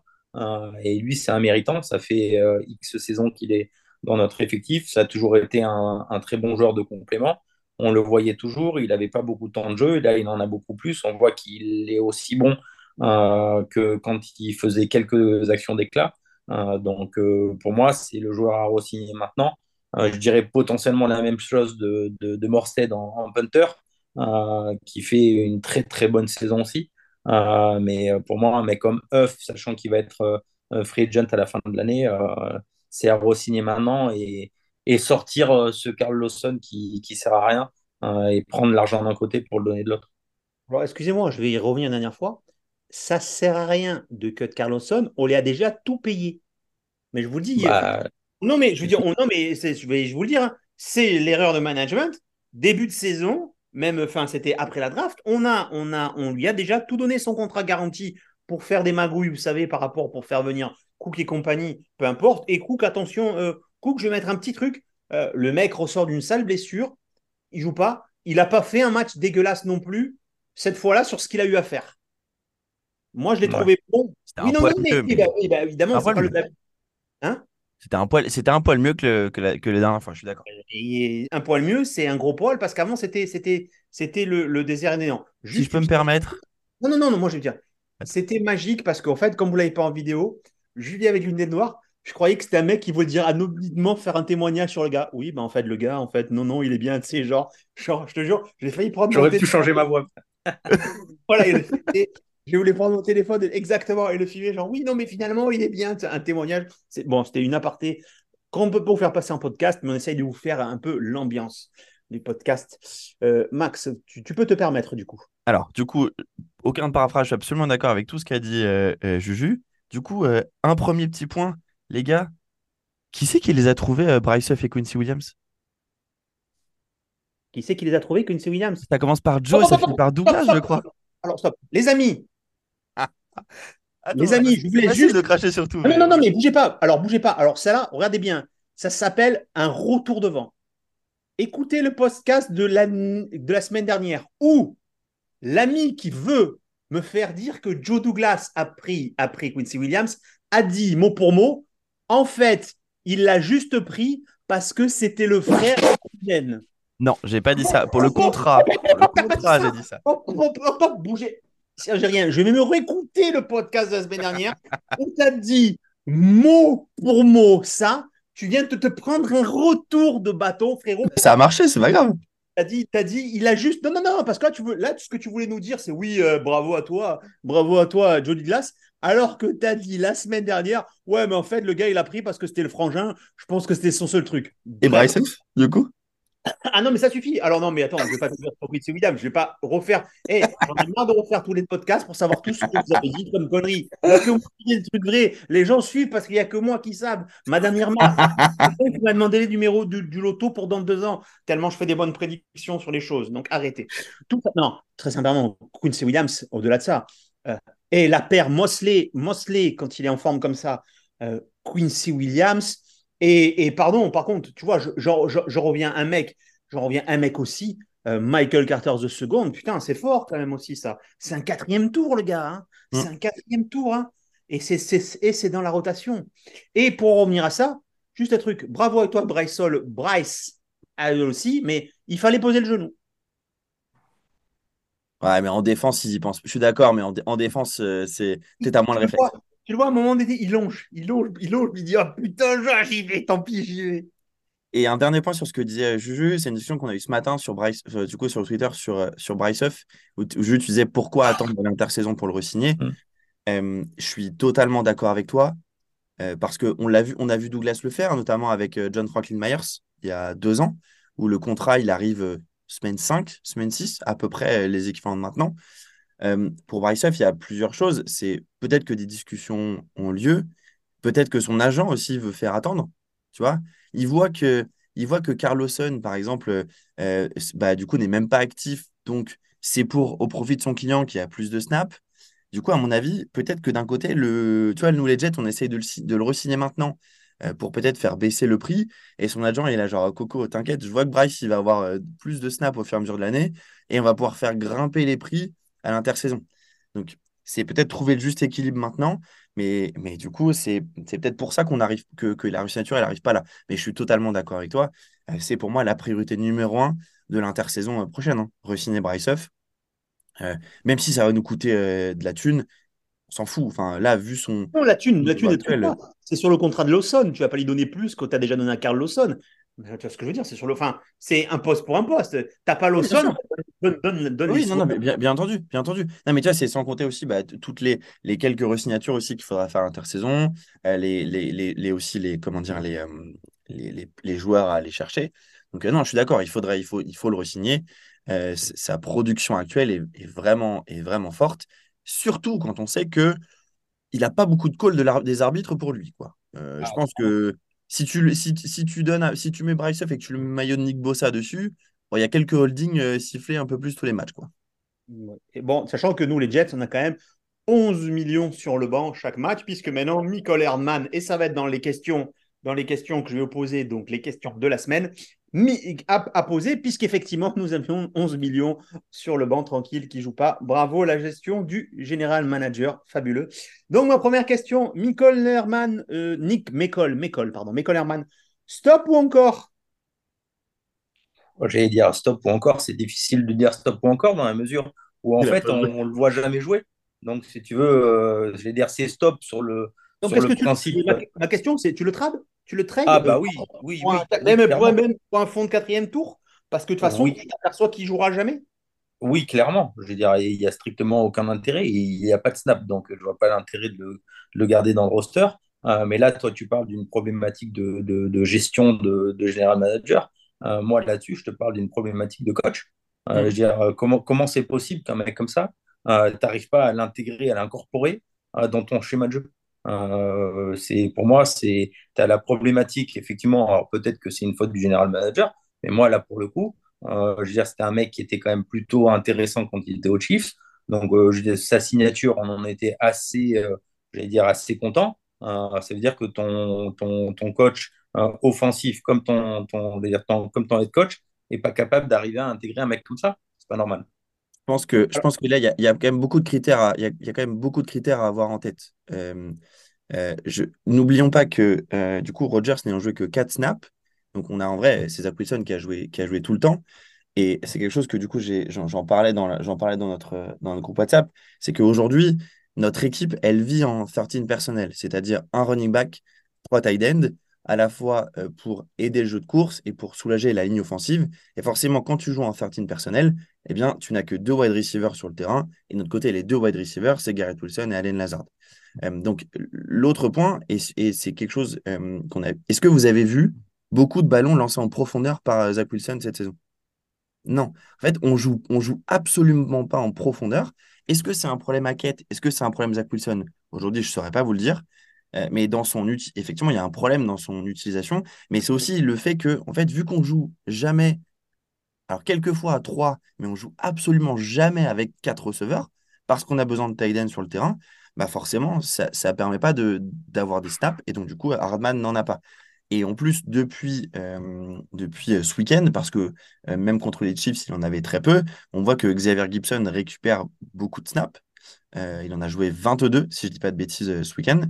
et lui, c'est un méritant. Ça fait X saisons qu'il est dans notre effectif. Ça a toujours été un, un, très bon joueur de complément. On le voyait toujours. Il n'avait pas beaucoup de temps de jeu. Et là, il en a beaucoup plus. On voit qu'il est aussi bon que quand il faisait quelques actions d'éclat. Euh, donc, euh, pour moi, c'est le joueur à re-signer maintenant. Euh, je dirais potentiellement la même chose de, de, Morstead en, punter, qui fait une très très bonne saison aussi. mais pour moi, un mec comme Huff, sachant qu'il va être free agent à la fin de l'année, c'est à re-signer maintenant et, et sortir ce Carl Lawson qui, qui sert à rien et prendre l'argent d'un côté pour le donner de l'autre. Alors, excusez-moi, je vais y revenir une dernière fois ça sert à rien de cut Carlosson, on les a déjà tout payé. Mais je vous le dis. Bah, non, mais je veux dire, non, mais je vais vous le dire, hein, c'est l'erreur de management. Début de saison, même, enfin, c'était après la draft, on a, on a, on lui a déjà tout donné son contrat garanti pour faire des magouilles, vous savez, par rapport pour faire venir Cook et compagnie, peu importe. Et Cook, attention, euh, Cook, je vais mettre un petit truc. Euh, le mec ressort d'une sale blessure, il joue pas. Il n'a pas fait un match dégueulasse non plus cette fois-là sur ce qu'il a eu à faire. Moi, je l'ai trouvé bon. Oui, non, non, mais, bah, bah, évidemment, c'est pas le Hein? C'était un poil, c'était un poil mieux que le, que, la, que les dernières fois, je suis d'accord. un poil mieux, c'est un gros poil parce qu'avant c'était, c'était, c'était le, le désert néant. si je peux me permettre. Non, non, non, non, moi je veux dire, c'était magique parce qu'en fait, comme vous l'avez pas en vidéo, Julie avec une lunettes noire, je croyais que c'était un mec qui voulait dire anonymement faire un témoignage sur le gars. Oui, bah en fait, le gars, en fait, non, non, il est bien, tu sais, genre, genre je te jure, j'ai failli prendre. J'aurais pu changer ma voix. voilà, je voulais prendre mon téléphone exactement et le filmer, genre oui, non, mais finalement, il est bien, un témoignage. Bon, c'était une aparté qu'on ne peut pas vous faire passer en podcast, mais on essaye de vous faire un peu l'ambiance du podcast. Euh, Max, tu, peux te permettre du coup. Alors, du coup, aucun paraphrase, je suis absolument d'accord avec tout ce qu'a dit euh, euh, Juju. Du coup, un premier petit point, les gars, qui c'est qui les a trouvés, Bryce Huff et Quincy Williams? Qui c'est qui les a trouvés, Quincy Williams? Ça commence par Joe, et ça finit par Douglas, je crois. Alors, stop. Les amis, les amis, je voulais juste. de cracher sur tout. Non, non, non, mais bougez pas. Alors, bougez pas. Alors, ça là, regardez bien. Ça s'appelle un retour de vent. Écoutez le podcast de la, de la semaine dernière où l'ami qui veut me faire dire que Joe Douglas a pris, a pris Quincy Williams a dit mot pour mot en fait, il l'a juste pris parce que c'était le frère de Non, j'ai pas dit ça. Pour le contrat, pour le contrat, j'ai dit ça. Bougez Je vais me réécouter le podcast de la semaine dernière où tu as dit mot pour mot ça. Tu viens de te prendre un retour de bâton, frérot. Ça a marché, c'est pas grave. Tu as dit, as dit, il a juste. Non, non, non, parce que là, tu veux, là ce que tu voulais nous dire, c'est oui, euh, bravo à toi, bravo à toi, Jody Glass. Alors que tu as dit la semaine dernière, ouais, mais en fait, le gars, il a pris parce que c'était le frangin. Je pense que c'était son seul truc. Et Bryce, du coup? Ah non, mais ça suffit. Alors non, mais attends, je ne vais pas te dire sur Quincy Williams. Je ne vais pas refaire. Eh, j'en ai marre de refaire tous les podcasts pour savoir tout ce que vous avez dit comme conneries. Il n'y a que moi qui des trucs vrais. Les gens suivent parce qu'il n'y a que moi qui savent. Ma dernière marque, qui m'a demandé les numéros du, loto pour dans deux ans, tellement je fais des bonnes prédictions sur les choses. Donc arrêtez. Tout, non, très simplement, Quincy Williams, au-delà de ça. Euh, et la paire Mosley, Mosley, quand il est en forme comme ça, euh, Quincy Williams, et, pardon, par contre, tu vois, je, je, reviens un mec, je reviens un mec aussi, euh, Michael Carter the Second, putain, c'est fort quand même aussi ça. C'est un quatrième tour, le gars. Hein. Mm. C'est un quatrième tour. Hein. Et c'est dans la rotation. Et pour revenir à ça, juste un truc, bravo à toi, Bryce Bryce aussi, mais il fallait poser le genou. Ouais, mais en défense, ils y pensent. Je suis d'accord, mais en, défense, euh, c'est peut-être à moins le réflexe. Tu le vois, à un moment donné, il longe, il longe, il longe, il dit Ah putain, j'y vais, tant pis, j'y vais. Et un dernier point sur ce que disait Juju, c'est une discussion qu'on a eue ce matin sur Bryce, euh, du coup sur Twitter sur, euh, sur Bryce Huff, où, Juju tu disais pourquoi attendre l'intersaison pour le re-signer. Mm. je suis totalement d'accord avec toi. Euh, parce qu'on l'a vu, on a vu Douglas le faire, notamment avec euh, John Franklin Myers il y a deux ans, où le contrat il arrive euh, semaine 5, semaine 6, à peu près les équivalents de maintenant. Pour Bryce il y a plusieurs choses. C'est peut-être que des discussions ont lieu, peut-être que son agent aussi veut faire attendre. Tu vois, il voit que, il voit que Carlosson, par exemple, bah, du coup, n'est même pas actif. Donc, c'est pour au profit de son client qui a plus de snaps. Du coup, à mon avis, peut-être que d'un côté, le, tu nous les Jets, on essaye de le, de le re-signer maintenant euh, pour peut-être faire baisser le prix. Et son agent, il a genre, Coco, t'inquiète, je vois que Bryce, il va avoir euh, plus de snaps au fur et à mesure de l'année et on va pouvoir faire grimper les prix à l'intersaison. Donc, c'est peut-être trouver le juste équilibre maintenant, mais, mais du coup, c'est peut-être pour ça qu'on arrive, que, que la resignature, elle n'arrive pas là. Mais je suis totalement d'accord avec toi. Euh, c'est pour moi la priorité numéro un de l'intersaison prochaine. Hein. Resigner Bryce Huff. Euh, même si ça va nous coûter euh, de la thune, on s'en fout. Enfin, là, vu son. Non, la thune, la thune est C'est sur le contrat de Lawson. Tu vas pas lui donner plus que tu as déjà donné à Carl Lawson. Tu vois ce que je veux dire C'est sur le. Enfin, c'est un poste pour un poste. T'as pas Lawson, donne, donne, donne Oui, non, non, mais bien, bien, entendu, bien entendu. Non, mais tu vois, c'est sans compter aussi bah, toutes les, les quelques resignatures aussi qu'il faudra faire intersaison, euh, les, les, les, les, aussi les comment dire les, les, les, les, joueurs à aller chercher. Donc non, je suis d'accord, il faudrait, il faut, il faut le resigner. Euh, sa production actuelle est, vraiment, est vraiment forte, surtout quand on sait que il n'a pas beaucoup de calls de des arbitres pour lui. Quoi. Euh, je ah, pense que si tu, si, si, tu donnes, mets Bryce et que tu le maillot de Nick Bossa dessus, il y a quelques holdings euh, sifflés un peu plus tous les matchs. Quoi. Et bon, sachant que nous, les Jets, on a quand même 11 millions sur le banc chaque match, puisque maintenant, Michael Herdman, et ça va être dans les questions dans les questions que je vais poser, donc les questions de la semaine, à, poser, puisqu'effectivement, nous avions 11 millions sur le banc tranquille qui ne joue pas. Bravo, la gestion du général manager, fabuleux. Donc, ma première question, Michael Herman, euh, Nick Mekol, Mekol, pardon, stop ou encore? J'allais dire stop ou encore, c'est difficile de dire stop ou encore dans la mesure où en fait, on ne le voit jamais jouer. Donc, si tu veux, euh, je vais dire c'est stop sur le, Donc, principe. ma, question, c'est tu le trades? Tu le traînes Ah, bah oui, oui, oui. même, pour, un fond de quatrième tour? Parce que de toute façon, tu t'aperçois qu'il jouera jamais Oui, clairement. Je veux dire, il n'y a strictement aucun intérêt. Il n'y a pas de snap, donc je ne vois pas l'intérêt de, le, garder dans le roster. Euh, mais là, toi, tu parles d'une problématique de, gestion de, général manager. Euh, moi, là-dessus, je te parle d'une problématique de coach. Euh, mm. Je veux dire, comment comment c'est possible qu'un mec comme ça, tu n'arrives pas à l'intégrer, à l'incorporer dans ton schéma de jeu? Euh, pour moi, c'est as la problématique effectivement. Alors peut-être que c'est une faute du général manager, mais moi là pour le coup, euh, je veux dire c'était un mec qui était quand même plutôt intéressant quand il était au Chiefs. Donc euh, je sa signature, on en était assez, j'allais dire assez content. ça veut dire que ton ton, ton coach offensif comme ton ton, ton, comme ton head coach est pas capable d'arriver à intégrer un mec comme ça. C'est pas normal. Je pense que, je pense que là, il y a, y a, quand même beaucoup de critères il, y a, y a, quand même beaucoup de critères à avoir en tête. Euh, euh, N'oublions pas que euh, du coup, Rogers n'ayant joué que 4 snaps, donc on a en vrai César Wilson qui a joué, qui a joué tout le temps. Et c'est quelque chose que du coup, j'en parlais, dans, j'en parlais dans, notre, dans notre groupe WhatsApp, c'est qu'aujourd'hui, notre équipe, elle vit en 13 personnel, c'est-à-dire un running back, trois tight ends, à la fois euh, pour aider le jeu de course et pour soulager la ligne offensive. Et forcément, quand tu joues en 13 personnel, eh bien, tu n'as que deux wide receivers sur le terrain. Et de notre côté, les deux wide receivers, c'est Garrett Wilson et Allen Lazard. Euh, donc, l'autre point, et, c'est quelque chose euh, qu'on a. Est-ce que vous avez vu beaucoup de ballons lancés en profondeur par Zach Wilson cette saison? Non. En fait, on joue, on joue absolument pas en profondeur. Est-ce que c'est un problème à quête? Est-ce que c'est un problème Zach Wilson? Aujourd'hui, je ne saurais pas vous le dire. Euh, mais dans son effectivement, il y a un problème dans son utilisation, mais c'est aussi le fait que, en fait, vu qu'on joue jamais, alors quelquefois à trois, mais on joue absolument jamais avec quatre receveurs, parce qu'on a besoin de tight sur le terrain, bah forcément, ça ne permet pas d'avoir des snaps, et donc du coup, Hardman n'en a pas. Et en plus, depuis, euh, euh, ce week-end, parce que même contre les Chiefs, il en avait très peu, on voit que Xavier Gibson récupère beaucoup de snaps. Il en a joué 22, si je ne dis pas de bêtises, ce week-end.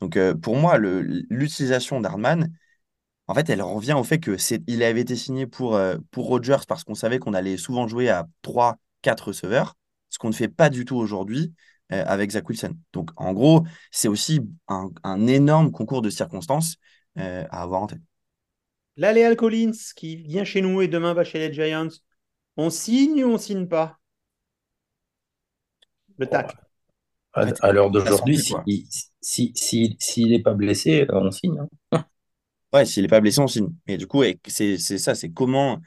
Donc euh, pour moi, l'utilisation d'Hardman, en fait, elle revient au fait que il avait été signé pour, euh, pour Rodgers parce qu'on savait qu'on allait souvent jouer à 3-4 receveurs, ce qu'on ne fait pas du tout aujourd'hui euh, avec Zach Wilson. Donc en gros, c'est aussi un, énorme concours de circonstances à avoir en tête. Là, Léal Collins qui vient chez nous et demain va chez les Giants, on signe ou on signe pas? Le tac. À, l'heure d'aujourd'hui, Si, si, s'il n'est pas blessé, on signe. hein. Ouais, s'il n'est pas blessé, on signe. Et du coup, c'est c'est ça, c'est comment,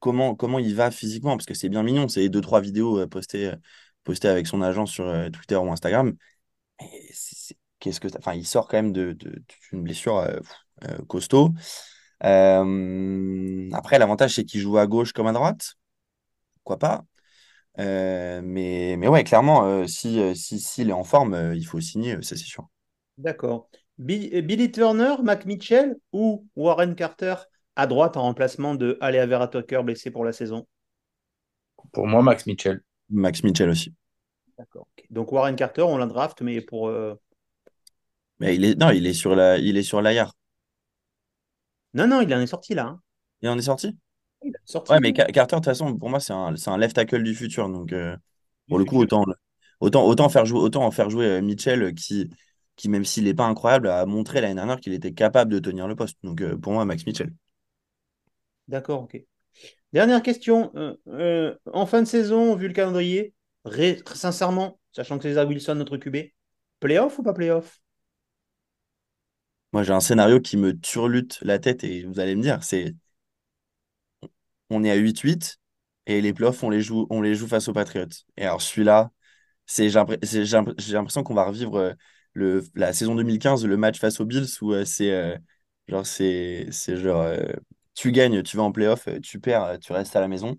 comment, comment il va physiquement, parce que c'est bien mignon, c'est deux, trois vidéos euh, postées, euh, postées avec son agent sur euh, Twitter ou Instagram. Mais c'est- c'est- qu'est-ce que Enfin, il sort quand même de, de- d'une blessure euh, euh, costaud. Euh, après, l'avantage, c'est qu'il joue à gauche comme à droite. Pourquoi pas? Euh, mais, mais ouais, clairement, euh, si, euh, si, s'il est en forme, euh, il faut signer, ça c'est sûr. D'accord. Bi- Billy Turner, Mac Mitchell ou Warren Carter à droite en remplacement de Alea Vera Tucker blessé pour la saison? Pour moi, Max Mitchell. Max Mitchell aussi. D'accord. Donc Warren Carter, on l'a draft, mais pour. euh, Mais il est, non, il est sur la, il est sur l'IR. Non, non, il en est sorti là. hein. Il en est sorti? Sorti. Ouais, mais Ca- Carter, de toute façon, pour moi, c'est un, left tackle du futur. Donc, euh, pour le coup, autant, le- autant, autant faire jouer, autant en faire jouer euh, Mitchell, euh, qui, qui même s'il n'est pas incroyable, a montré l'année dernière qu'il était capable de tenir le poste. Donc, euh, pour moi, Max Mitchell. D'accord, ok. Dernière question. Euh, en fin de saison, vu le calendrier, ré- sincèrement, sachant que Zach Wilson, notre QB, playoff ou pas playoff? Moi, j'ai un scénario qui me turlute la tête et vous allez me dire, c'est on est à 8-8 et les playoffs, on les joue, on les joue face aux Patriots. Et alors, celui-là, c'est, j'ai l'impr- c'est- j'ai l'impr- j'ai l'impression qu'on va revivre euh, le, la saison 2015, le match face aux Bills où euh, c'est euh, genre, c'est, c'est genre, tu gagnes, tu vas en playoff, tu perds, tu restes à la maison.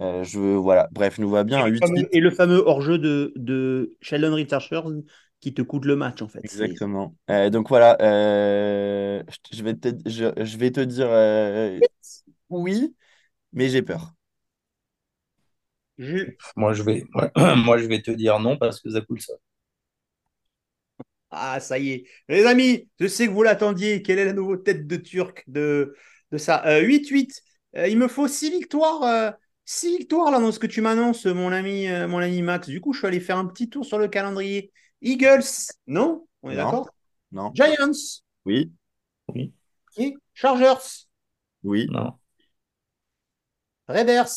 Euh, je, voilà, bref, nous va bien Et à le 8-8. fameux, et le fameux hors-jeu de, de Sheldon Richardson qui te coûte le match, en fait. C'est- Exactement. Euh, donc voilà, euh, je vais te, je, je vais te dire oui, mais j'ai peur. Je- Moi, je vais, moi, je vais te dire non parce que Zach Wilson. Ah, ça y est. Les amis, je sais que vous l'attendiez. Quelle est la nouvelle tête de Turc de, de ça? Euh, 8-8. Euh, il me faut 6 victoires. euh, 6 victoires là dans ce que tu m'annonces, mon ami, euh, mon ami Max. Du coup, je suis allé faire un petit tour sur le calendrier. Eagles, non? On est d'accord? Non. Giants, Oui, Oui, ok. Chargers, oui, non. Raiders.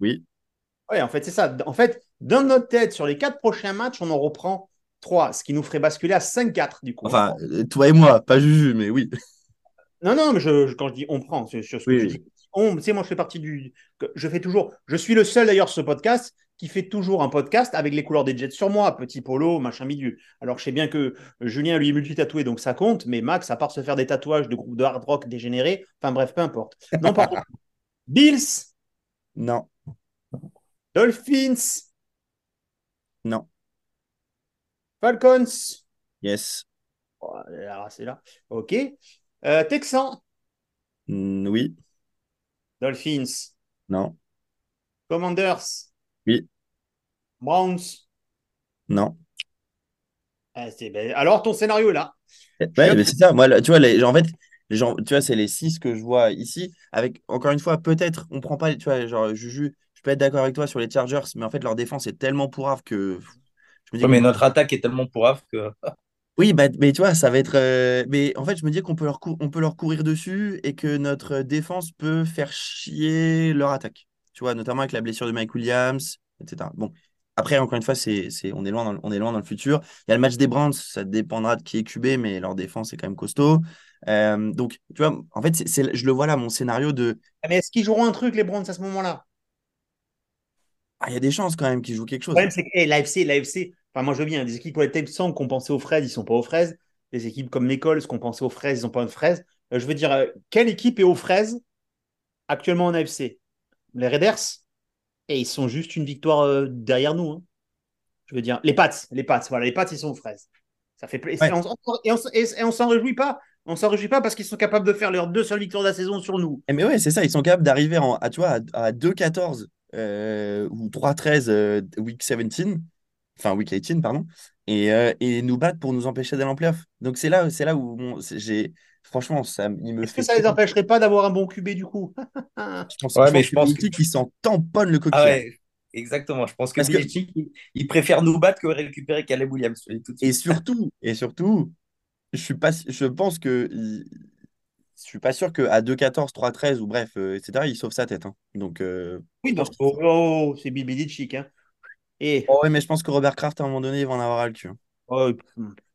oui. Ouais, en fait, c'est ça. En fait, dans notre tête, sur les 4 prochains matchs, on en reprend 3, ce qui nous ferait basculer à 5-4 du coup. Enfin, toi et moi, pas Juju, mais oui. Non, non, mais je, je- quand je dis on prend, c'est sur ce que Oui, je oui. dis. On, tu sais, moi, je fais partie du. que Je fais toujours. Je suis le seul d'ailleurs ce podcast qui fait toujours un podcast avec les couleurs des Jets sur moi, petit polo, machin milieu. Alors, je sais bien que Julien lui est multi-tatoué, donc ça compte, mais Max, à part se faire des tatouages de groupes de hard rock dégénérés, enfin bref, peu importe. Non, pardon. Bills, Non, Dolphins, non. Falcons. Yes. Oh, c'est là. OK. Euh, Texans, Mm, oui, Dolphins, non, Commanders, oui, Browns. non. Ah, ben, alors, ton scénario là. Ouais, mais c'est ça. Moi, tu vois, les, en fait, gens, tu vois, c'est les six que je vois ici. Avec, encore une fois, peut-être, on prend pas, tu vois, genre, Juju, je peux être d'accord avec toi sur les Chargers, mais en fait, leur défense est tellement pourrave que je me dis Ouais, mais notre attaque est tellement pourrave que. Oui, bah, mais tu vois, ça va être. euh, Mais en fait, je me dis qu'on peut leur cou- on peut leur courir dessus et que notre défense peut faire chier leur attaque. Tu vois, notamment avec la blessure de Mike Williams, etc. Bon, après, encore une fois, c'est, c'est... On, est loin dans le... on est loin dans le futur. Il y a le match des Browns, ça dépendra de qui est QB, mais leur défense est quand même costaud. Euh, Donc, tu vois, en fait, c'est... je le vois là, mon scénario de. Ah, Mais est-ce qu'ils joueront un truc, les Browns, à ce moment-là? Ah, il y a des chances quand même qu'ils jouent quelque Le chose. problème, c'est que hey, l'AFC, l'AFC, enfin, moi je veux bien, des équipes pour les Texans qui ont pensé aux fraises, ils sont pas aux fraises. Des équipes comme l'École, qui ont pensé aux fraises, ils n'ont pas de fraises. Euh, je veux dire, euh, quelle équipe est aux fraises actuellement en AFC Les Raiders? Et ils sont juste une victoire derrière nous. hein. Je veux dire, les Pats, les Pats, voilà, les Pats, ils sont aux fraises. Ça fait plaisir. Ouais. Et on s'en réjouit pas. On s'en réjouit pas parce qu'ils sont capables de faire leurs deux seules victoires de la saison sur nous. Eh, Mais ouais, c'est ça, ils sont capables d'arriver à, tu vois, à, à 2-14 euh, ou 3-13 euh, week 17, enfin week 18, pardon, et, euh, et nous battre pour nous empêcher d'aller en playoff. Donc c'est là, c'est là où bon, j'ai, franchement, ça, il me Est-ce fait. que ça les empêcherait pas d'avoir un bon QB du coup? Je pense, Ouais, je mais je pense Belichick, il s'en tamponne le Ah coquillard. ouais, exactement. Je pense que Parce que- Belichick, il, préfère nous battre que récupérer Caleb Williams. tout Et surtout, et surtout, je suis pas, je pense que, il- je suis pas sûr qu'à 2-14, 3-13 ou bref, euh, etc., il sauve sa tête. hein. Donc, euh, Oui, oh, oh, c'est Bill Belichick. Hein. Et Oh ouais, mais je pense que Robert Kraft, à un moment donné, il va en avoir à le cul. hein. Oh,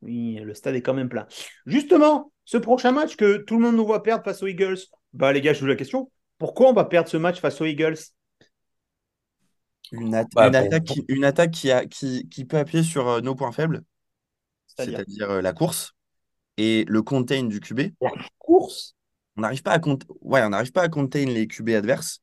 oui, le stade est quand même plein. Justement, ce prochain match que tout le monde nous voit perdre face aux Eagles, bah les gars, je vous la question. Pourquoi on va perdre ce match face aux Eagles? Une, Bah, une attaque, qui, une attaque qui, a, qui, qui peut appuyer sur euh, nos points faibles, C'est-à-dire? C'est-à-dire euh, la course et le contain du QB. la course. On n'arrive pas à ouais, on pas à contain les QB adverses.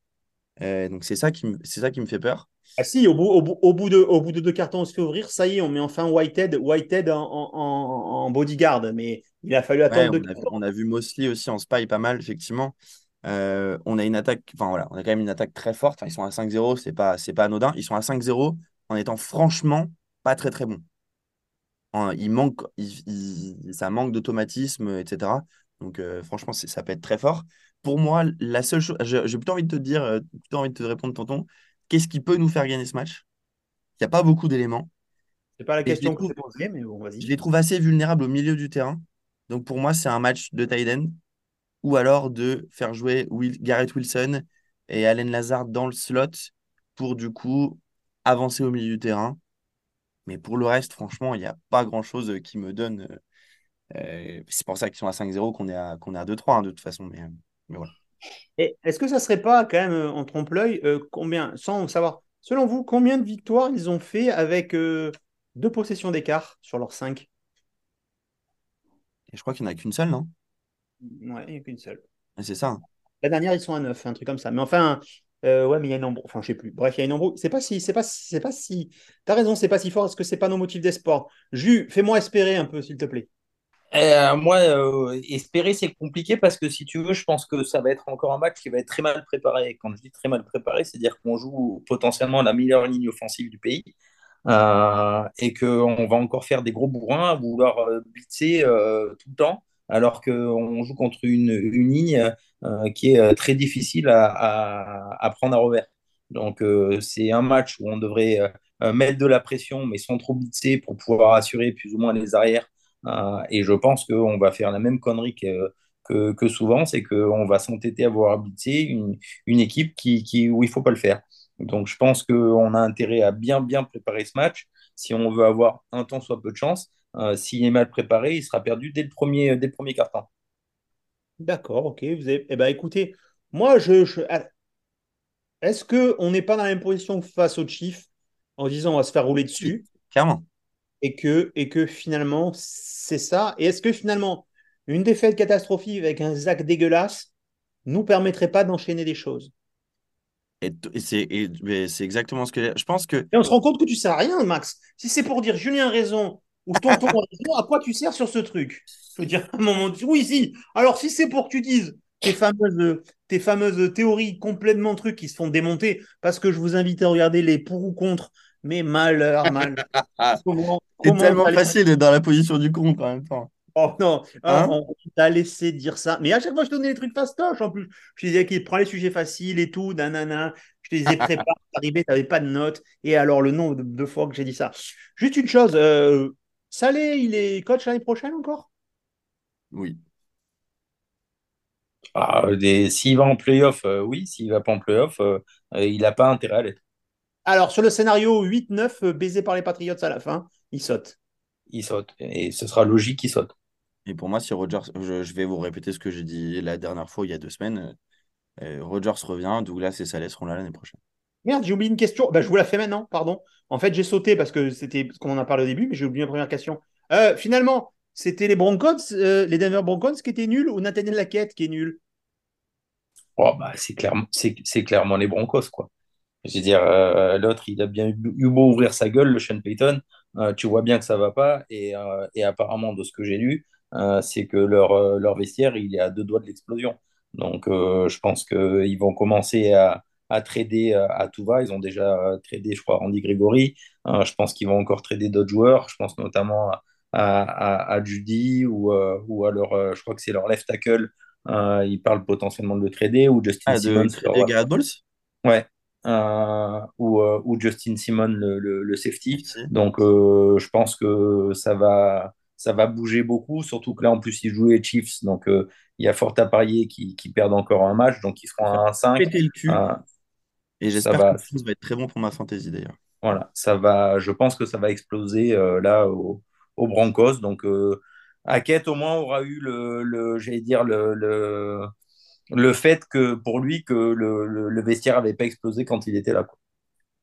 Euh, donc c'est ça qui ça qui me fait peur. Ah si, au bout, au, bout, au bout de, au bout de deux cartons, on se fait ouvrir. Ça y est, on met enfin Whitehead, Whitehead en, en, en- en bodyguard. Mais il a fallu Ouais, attendre on deux a, vu- cartons. on a vu Mosley aussi en spy pas mal, effectivement. Euh, on a une attaque, enfin voilà, on a quand même une attaque très forte. Enfin, ils sont à 5-0, c'est pas, c'est pas anodin. Ils sont à 5-0 en étant franchement pas très très bons. Hein, il manque, il- il- ça manque d'automatisme, etc. Donc euh, franchement, ça peut être très fort. Pour moi, la seule chose, j'ai plutôt envie de te dire, euh, plutôt envie de te répondre, tonton, qu'est-ce qui peut nous faire gagner ce match? Il n'y a pas beaucoup d'éléments. C'est pas la je question que je posée, mais bon, je vas-y. les trouve assez vulnérables au milieu du terrain. Donc pour moi, c'est un match de tight end ou alors de faire jouer Will- Garrett Wilson et Allen Lazard dans le slot pour du coup avancer au milieu du terrain. Mais pour le reste, franchement, il n'y a pas grand-chose qui me donne. euh, euh, c'est pour ça qu'ils sont à 5-0 qu'on est à, qu'on est à 2-3 hein, de toute façon. Mais, euh, mais voilà. Et est-ce que ça serait pas quand même euh, en trompe-l'œil euh, combien, sans savoir, selon vous, combien de victoires ils ont fait avec euh, deux possessions d'écart sur leurs cinq? Et je crois qu'il n'y en a qu'une seule, non? Ouais, il n'y a qu'une seule. Et C'est ça. La dernière, ils sont à 9, un truc comme ça. Mais enfin, euh, ouais, mais il y a une embrouille. Enfin, je sais plus. Bref, il y a une embrouille. C'est pas si, c'est pas, c'est pas si. T'as raison, c'est pas si fort. Est-ce que c'est pas nos motifs d'espoir Jus, fais-moi espérer un peu, s'il te plaît. Euh, moi, euh, espérer, c'est compliqué parce que si tu veux, je pense que ça va être encore un match qui va être très mal préparé. Quand je dis très mal préparé, c'est-à-dire qu'on joue potentiellement la meilleure ligne offensive du pays et qu'on va encore faire des gros bourrins à vouloir blitzer tout le temps, alors qu'on joue contre une, une ligne euh, qui est euh, très difficile à, à- prendre à revers. Donc, euh, c'est un match où on devrait mettre de la pression, mais sans trop blitzer pour pouvoir assurer plus ou moins les arrières et je pense qu'on va faire la même connerie que, que, souvent, c'est qu'on va s'entêter à voir blitzer une, une équipe qui, qui, où il ne faut pas le faire. Donc je pense qu'on a intérêt à bien bien préparer ce match. Si on veut avoir un temps soit peu de chance, s'il est mal préparé, il sera perdu dès le premier, dès le premier carton. D'accord, ok. Vous avez... Eh ben, écoutez, moi, je, je- ah, est-ce que on n'est pas dans la même position face aux Chiefs en disant on va se faire rouler dessus? Clairement. et que, et que finalement, c'est ça? Et est-ce que finalement, une défaite catastrophique avec un Zach dégueulasse nous permettrait pas d'enchaîner des choses? Et, t- et c'est exactement ce que je pense que Et on se rend compte que tu sers à rien, Max. Si c'est pour dire Julien a raison ou Tonton raison, à quoi tu sers sur ce truc? Je veux dire, à un moment, donné, oui, si. Alors, si c'est pour que tu dises tes fameuses, tes fameuses théories complètement trucs qui se font démonter, parce que je vous invite à regarder les pour ou contre, mais malheur, mal. Comment, c'est tellement facile d'être dans la position du con en même temps. Oh non, Hein? on t'a laissé dire ça. Mais à chaque fois, je te donnais des trucs fastoches en plus. Je te disais qu'il prend les sujets faciles et tout, nanana. Je te disais prépare, t'arrivais, t'avais pas de notes. Et alors, le nombre de, de fois que j'ai dit ça. Juste une chose, euh, Salé, il est coach l'année prochaine encore? Oui. Ah, des- S'il va en playoff, euh, oui. S'il va pas en playoff, euh, euh, il n'a pas intérêt à l'être. Alors, sur le scénario 8-9, euh, baisé par les Patriots à la fin, il saute. Il saute. Et ce sera logique qu'il saute. Et pour moi, si Rogers, je, je vais vous répéter ce que j'ai dit la dernière fois, il y a deux semaines. euh, Rogers revient, Douglas et Saleh seront là l'année prochaine. Merde, j'ai oublié une question. Ben, je vous la fais maintenant, pardon. En fait, j'ai sauté parce que c'était parce qu'on en a parlé au début, mais j'ai oublié la première question. Euh, finalement, c'était les Broncos, euh, les Denver Broncos qui étaient nuls ou Nathaniel Laquette qui est nul? Oh, bah, c'est clairement, les Broncos, quoi. Je veux dire, euh, l'autre, il a bien eu, beau ouvrir sa gueule, le Sean Payton. Tu vois bien que ça va pas. Et, apparemment, de ce que j'ai lu, c'est que leur, leur vestiaire, il est à deux doigts de l'explosion. Donc, je pense qu'ils vont commencer à, à trader euh, à tout va. Ils ont déjà euh, tradé, je crois, Randy Gregory. Euh, je pense qu'ils vont encore trader d'autres joueurs. Je pense notamment à, à, Judy ou, ou à leur, je crois que c'est leur left tackle. Ils parlent potentiellement de le trader ou Justin Ah, Simmons. leur- Garrett Bowles? Ouais. Euh, ou, euh, ou Justin Simon, le, le, le safety. Safety. Donc, euh, je pense que ça va, ça va bouger beaucoup, surtout que là, en plus, ils jouent les Chiefs. Donc, il y a fort à parier qu'ils qu'ils perdent encore un match. Donc, ils seront à 1-5. Péter le cul. Euh, Et ça j'espère va. que ça va être très bon pour ma fantasy d'ailleurs. voilà, ça va, je pense que ça va exploser euh, là au, aux Broncos. Donc, euh, Hackett, au moins, aura eu le, le j'allais dire, le, le, le, fait que pour lui, que le, le, vestiaire n'avait pas explosé quand il était là. Quoi.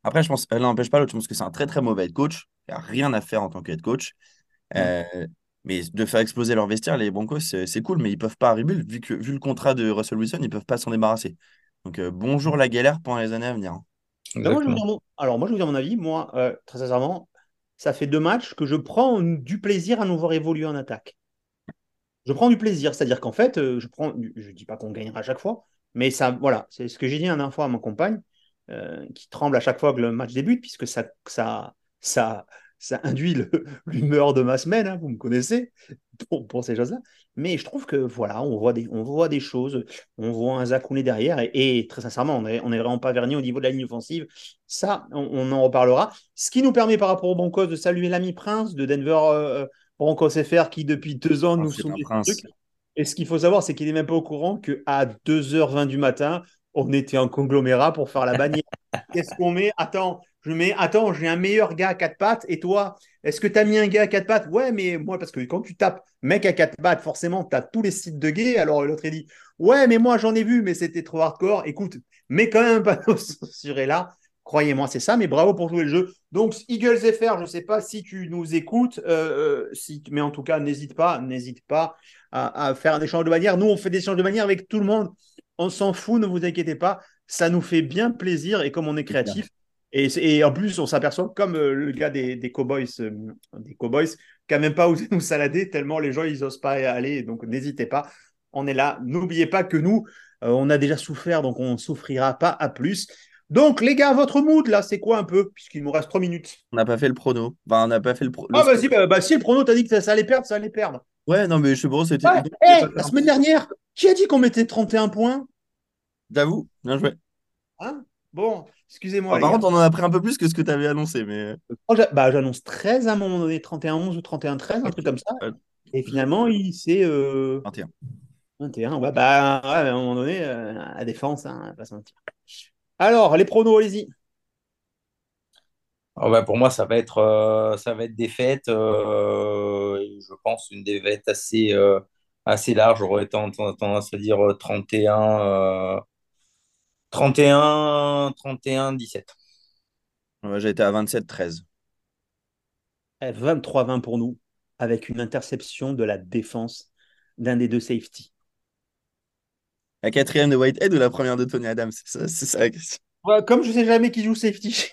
Après, je pense, elle n'empêche pas l'autre. Je pense que c'est un très très mauvais head coach. Il n'y a rien à faire en tant que head coach. Euh, mais de faire exploser leur vestiaire, les Broncos, c'est cool, mais ils peuvent pas arriver. Vu, que, vu le contrat de Russell Wilson, ils peuvent pas s'en débarrasser. Donc, euh, bonjour la galère pendant les années à venir. moi, Alors, moi, je vous dire mon avis. Moi, euh, très sincèrement, ça fait deux matchs que je prends du plaisir à nous voir évoluer en attaque. Je prends du plaisir, c'est-à-dire qu'en fait, je prends, je dis pas qu'on gagnera à chaque fois, mais ça, voilà, c'est ce que j'ai dit un dernière fois à ma compagne. Euh, qui tremble à chaque fois que le match débute, puisque ça, ça, ça, ça induit l'humeur de ma semaine, hein, vous me connaissez, pour, pour ces choses-là. Mais je trouve que voilà, on voit des, on voit des choses, on voit un Zakouné derrière, et, très sincèrement, on n'est on est vraiment pas verni au niveau de la ligne offensive. Ça, on, en reparlera. Ce qui nous permet par rapport aux Broncos de saluer l'ami Prince de Denver euh, Broncos FR qui depuis deux ans nous soumet. Et ce qu'il faut savoir, c'est qu'il n'est même pas au courant qu'à 2h20 du matin, on était en conglomérat pour faire la bannière. Qu'est-ce qu'on met? Attends, je mets, attends, j'ai un meilleur gars à quatre pattes et toi, est-ce que tu as mis un gars à quatre pattes? Ouais, mais moi, parce que quand tu tapes mec à quatre pattes, forcément, tu as tous les sites de gays. Alors l'autre, il dit Ouais, mais moi, j'en ai vu, mais c'était trop hardcore. Écoute, mets quand même un panneau censuré là. Croyez-moi, c'est ça, mais bravo pour jouer le jeu. Donc, Eagles FR, je ne sais pas si tu nous écoutes, euh, euh, mais en tout cas, n'hésite pas, n'hésite pas à, à, faire un échange de manière. Nous, on fait des échanges de manière avec tout le monde. On s'en fout, ne vous inquiétez pas. Ça nous fait bien plaisir et comme on est créatif. Et, en plus, on s'aperçoit comme euh, le gars des, Cowboys, euh, des Cowboys, qui n'a même pas osé nous salader tellement les gens, ils n'osent pas y aller. Donc, n'hésitez pas. On est là. N'oubliez pas que nous, euh, on a déjà souffert, donc on ne souffrira pas à plus. Donc, les gars, votre mood, là, c'est quoi un peu? Puisqu'il nous reste trois minutes. On n'a pas fait le prono. Enfin, on n'a pas fait le. Ah, vas-y, bah, bah, si le prono, t'as dit que ça allait perdre, ça allait perdre. Ouais, non, mais je sais pas, c'était. la semaine dernière, qui a dit qu'on mettait 31 points? J'avoue, bien joué. Hein? Bon, excusez-moi. par contre, on en a pris un peu plus que ce que tu avais annoncé. mais oh, bah, J'annonce 13 à un moment donné, 31-11 ou 31-13, un truc comme ça. Et finalement, il c'est. Euh... 21. 21, ouais, bah, ouais, à un moment donné, euh, à défense, hein, pas se mentir. Alors, les pronos, allez-y. Oh, bah, pour moi, ça va être, euh, ça va être défaite. Euh, je pense une défaite assez, euh, assez large. J'aurais tendance à dire 31, 31, 31, 17. J'ai été à 27-13. 23-20 pour nous, avec une interception de la défense d'un des deux safety. La quatrième de Whitehead ou la première de Tony Adams? C'est ça, la question. comme je ne sais jamais qui joue safety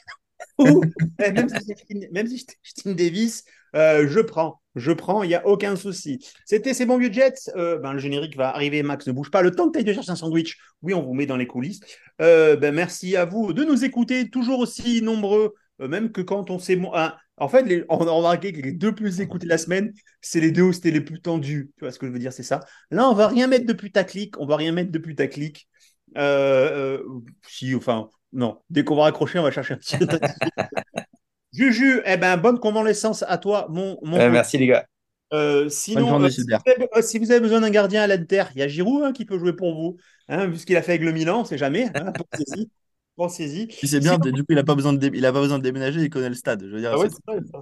eh, même si c'est même si Davis, euh, je prends. Je prends, il n'y a aucun souci. C'était ces bons vieux Jets. Euh, ben, le générique va arriver, Max ne bouge pas. Le temps que tu de chercher un sandwich, oui, on vous met dans les coulisses. Euh, ben, merci à vous de nous écouter, toujours aussi nombreux, même que quand on sait. Ah, en fait, on a remarqué que les deux plus écoutés la semaine, c'est les deux où c'était les plus tendus. Tu vois ce que je veux dire, c'est ça. Là, on va rien mettre de putaclic. On va rien mettre de putaclic. si, enfin, non, dès qu'on va raccrocher, on va chercher un petit. Juju, eh ben, bonne convalescence à toi, mon. mon euh, merci, les gars. Euh, sinon, euh, euh, si, vous avez, besoin d'un gardien à l'Inter, il y a Giroud hein, qui peut jouer pour vous. Hein, vu ce qu'il a fait avec le Milan, on ne sait jamais. Hein, Pensez-y. Pensez-y. C'est bien, du coup, il n'a pas, besoin de pas besoin de déménager, il connaît le stade. Je veux dire, ah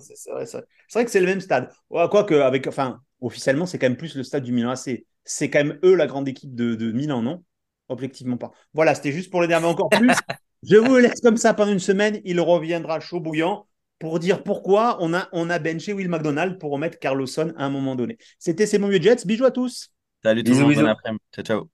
c'est vrai, vrai, que c'est le même stade. Quoique, avec, enfin, officiellement, c'est quand même plus le stade du Milan AC. C'est quand même eux la grande équipe de, de Milan, non? Objectivement pas. Voilà, c'était juste pour l'énerver encore plus. Je vous laisse comme ça pendant une semaine. Il reviendra chaud bouillant pour dire pourquoi on a, on a benché Will McDonald pour remettre Carlosson à un moment donné. C'était C'est mon vieux Jets. Bisous à tous. Salut tout le monde. Bon après-midi. Ciao, ciao.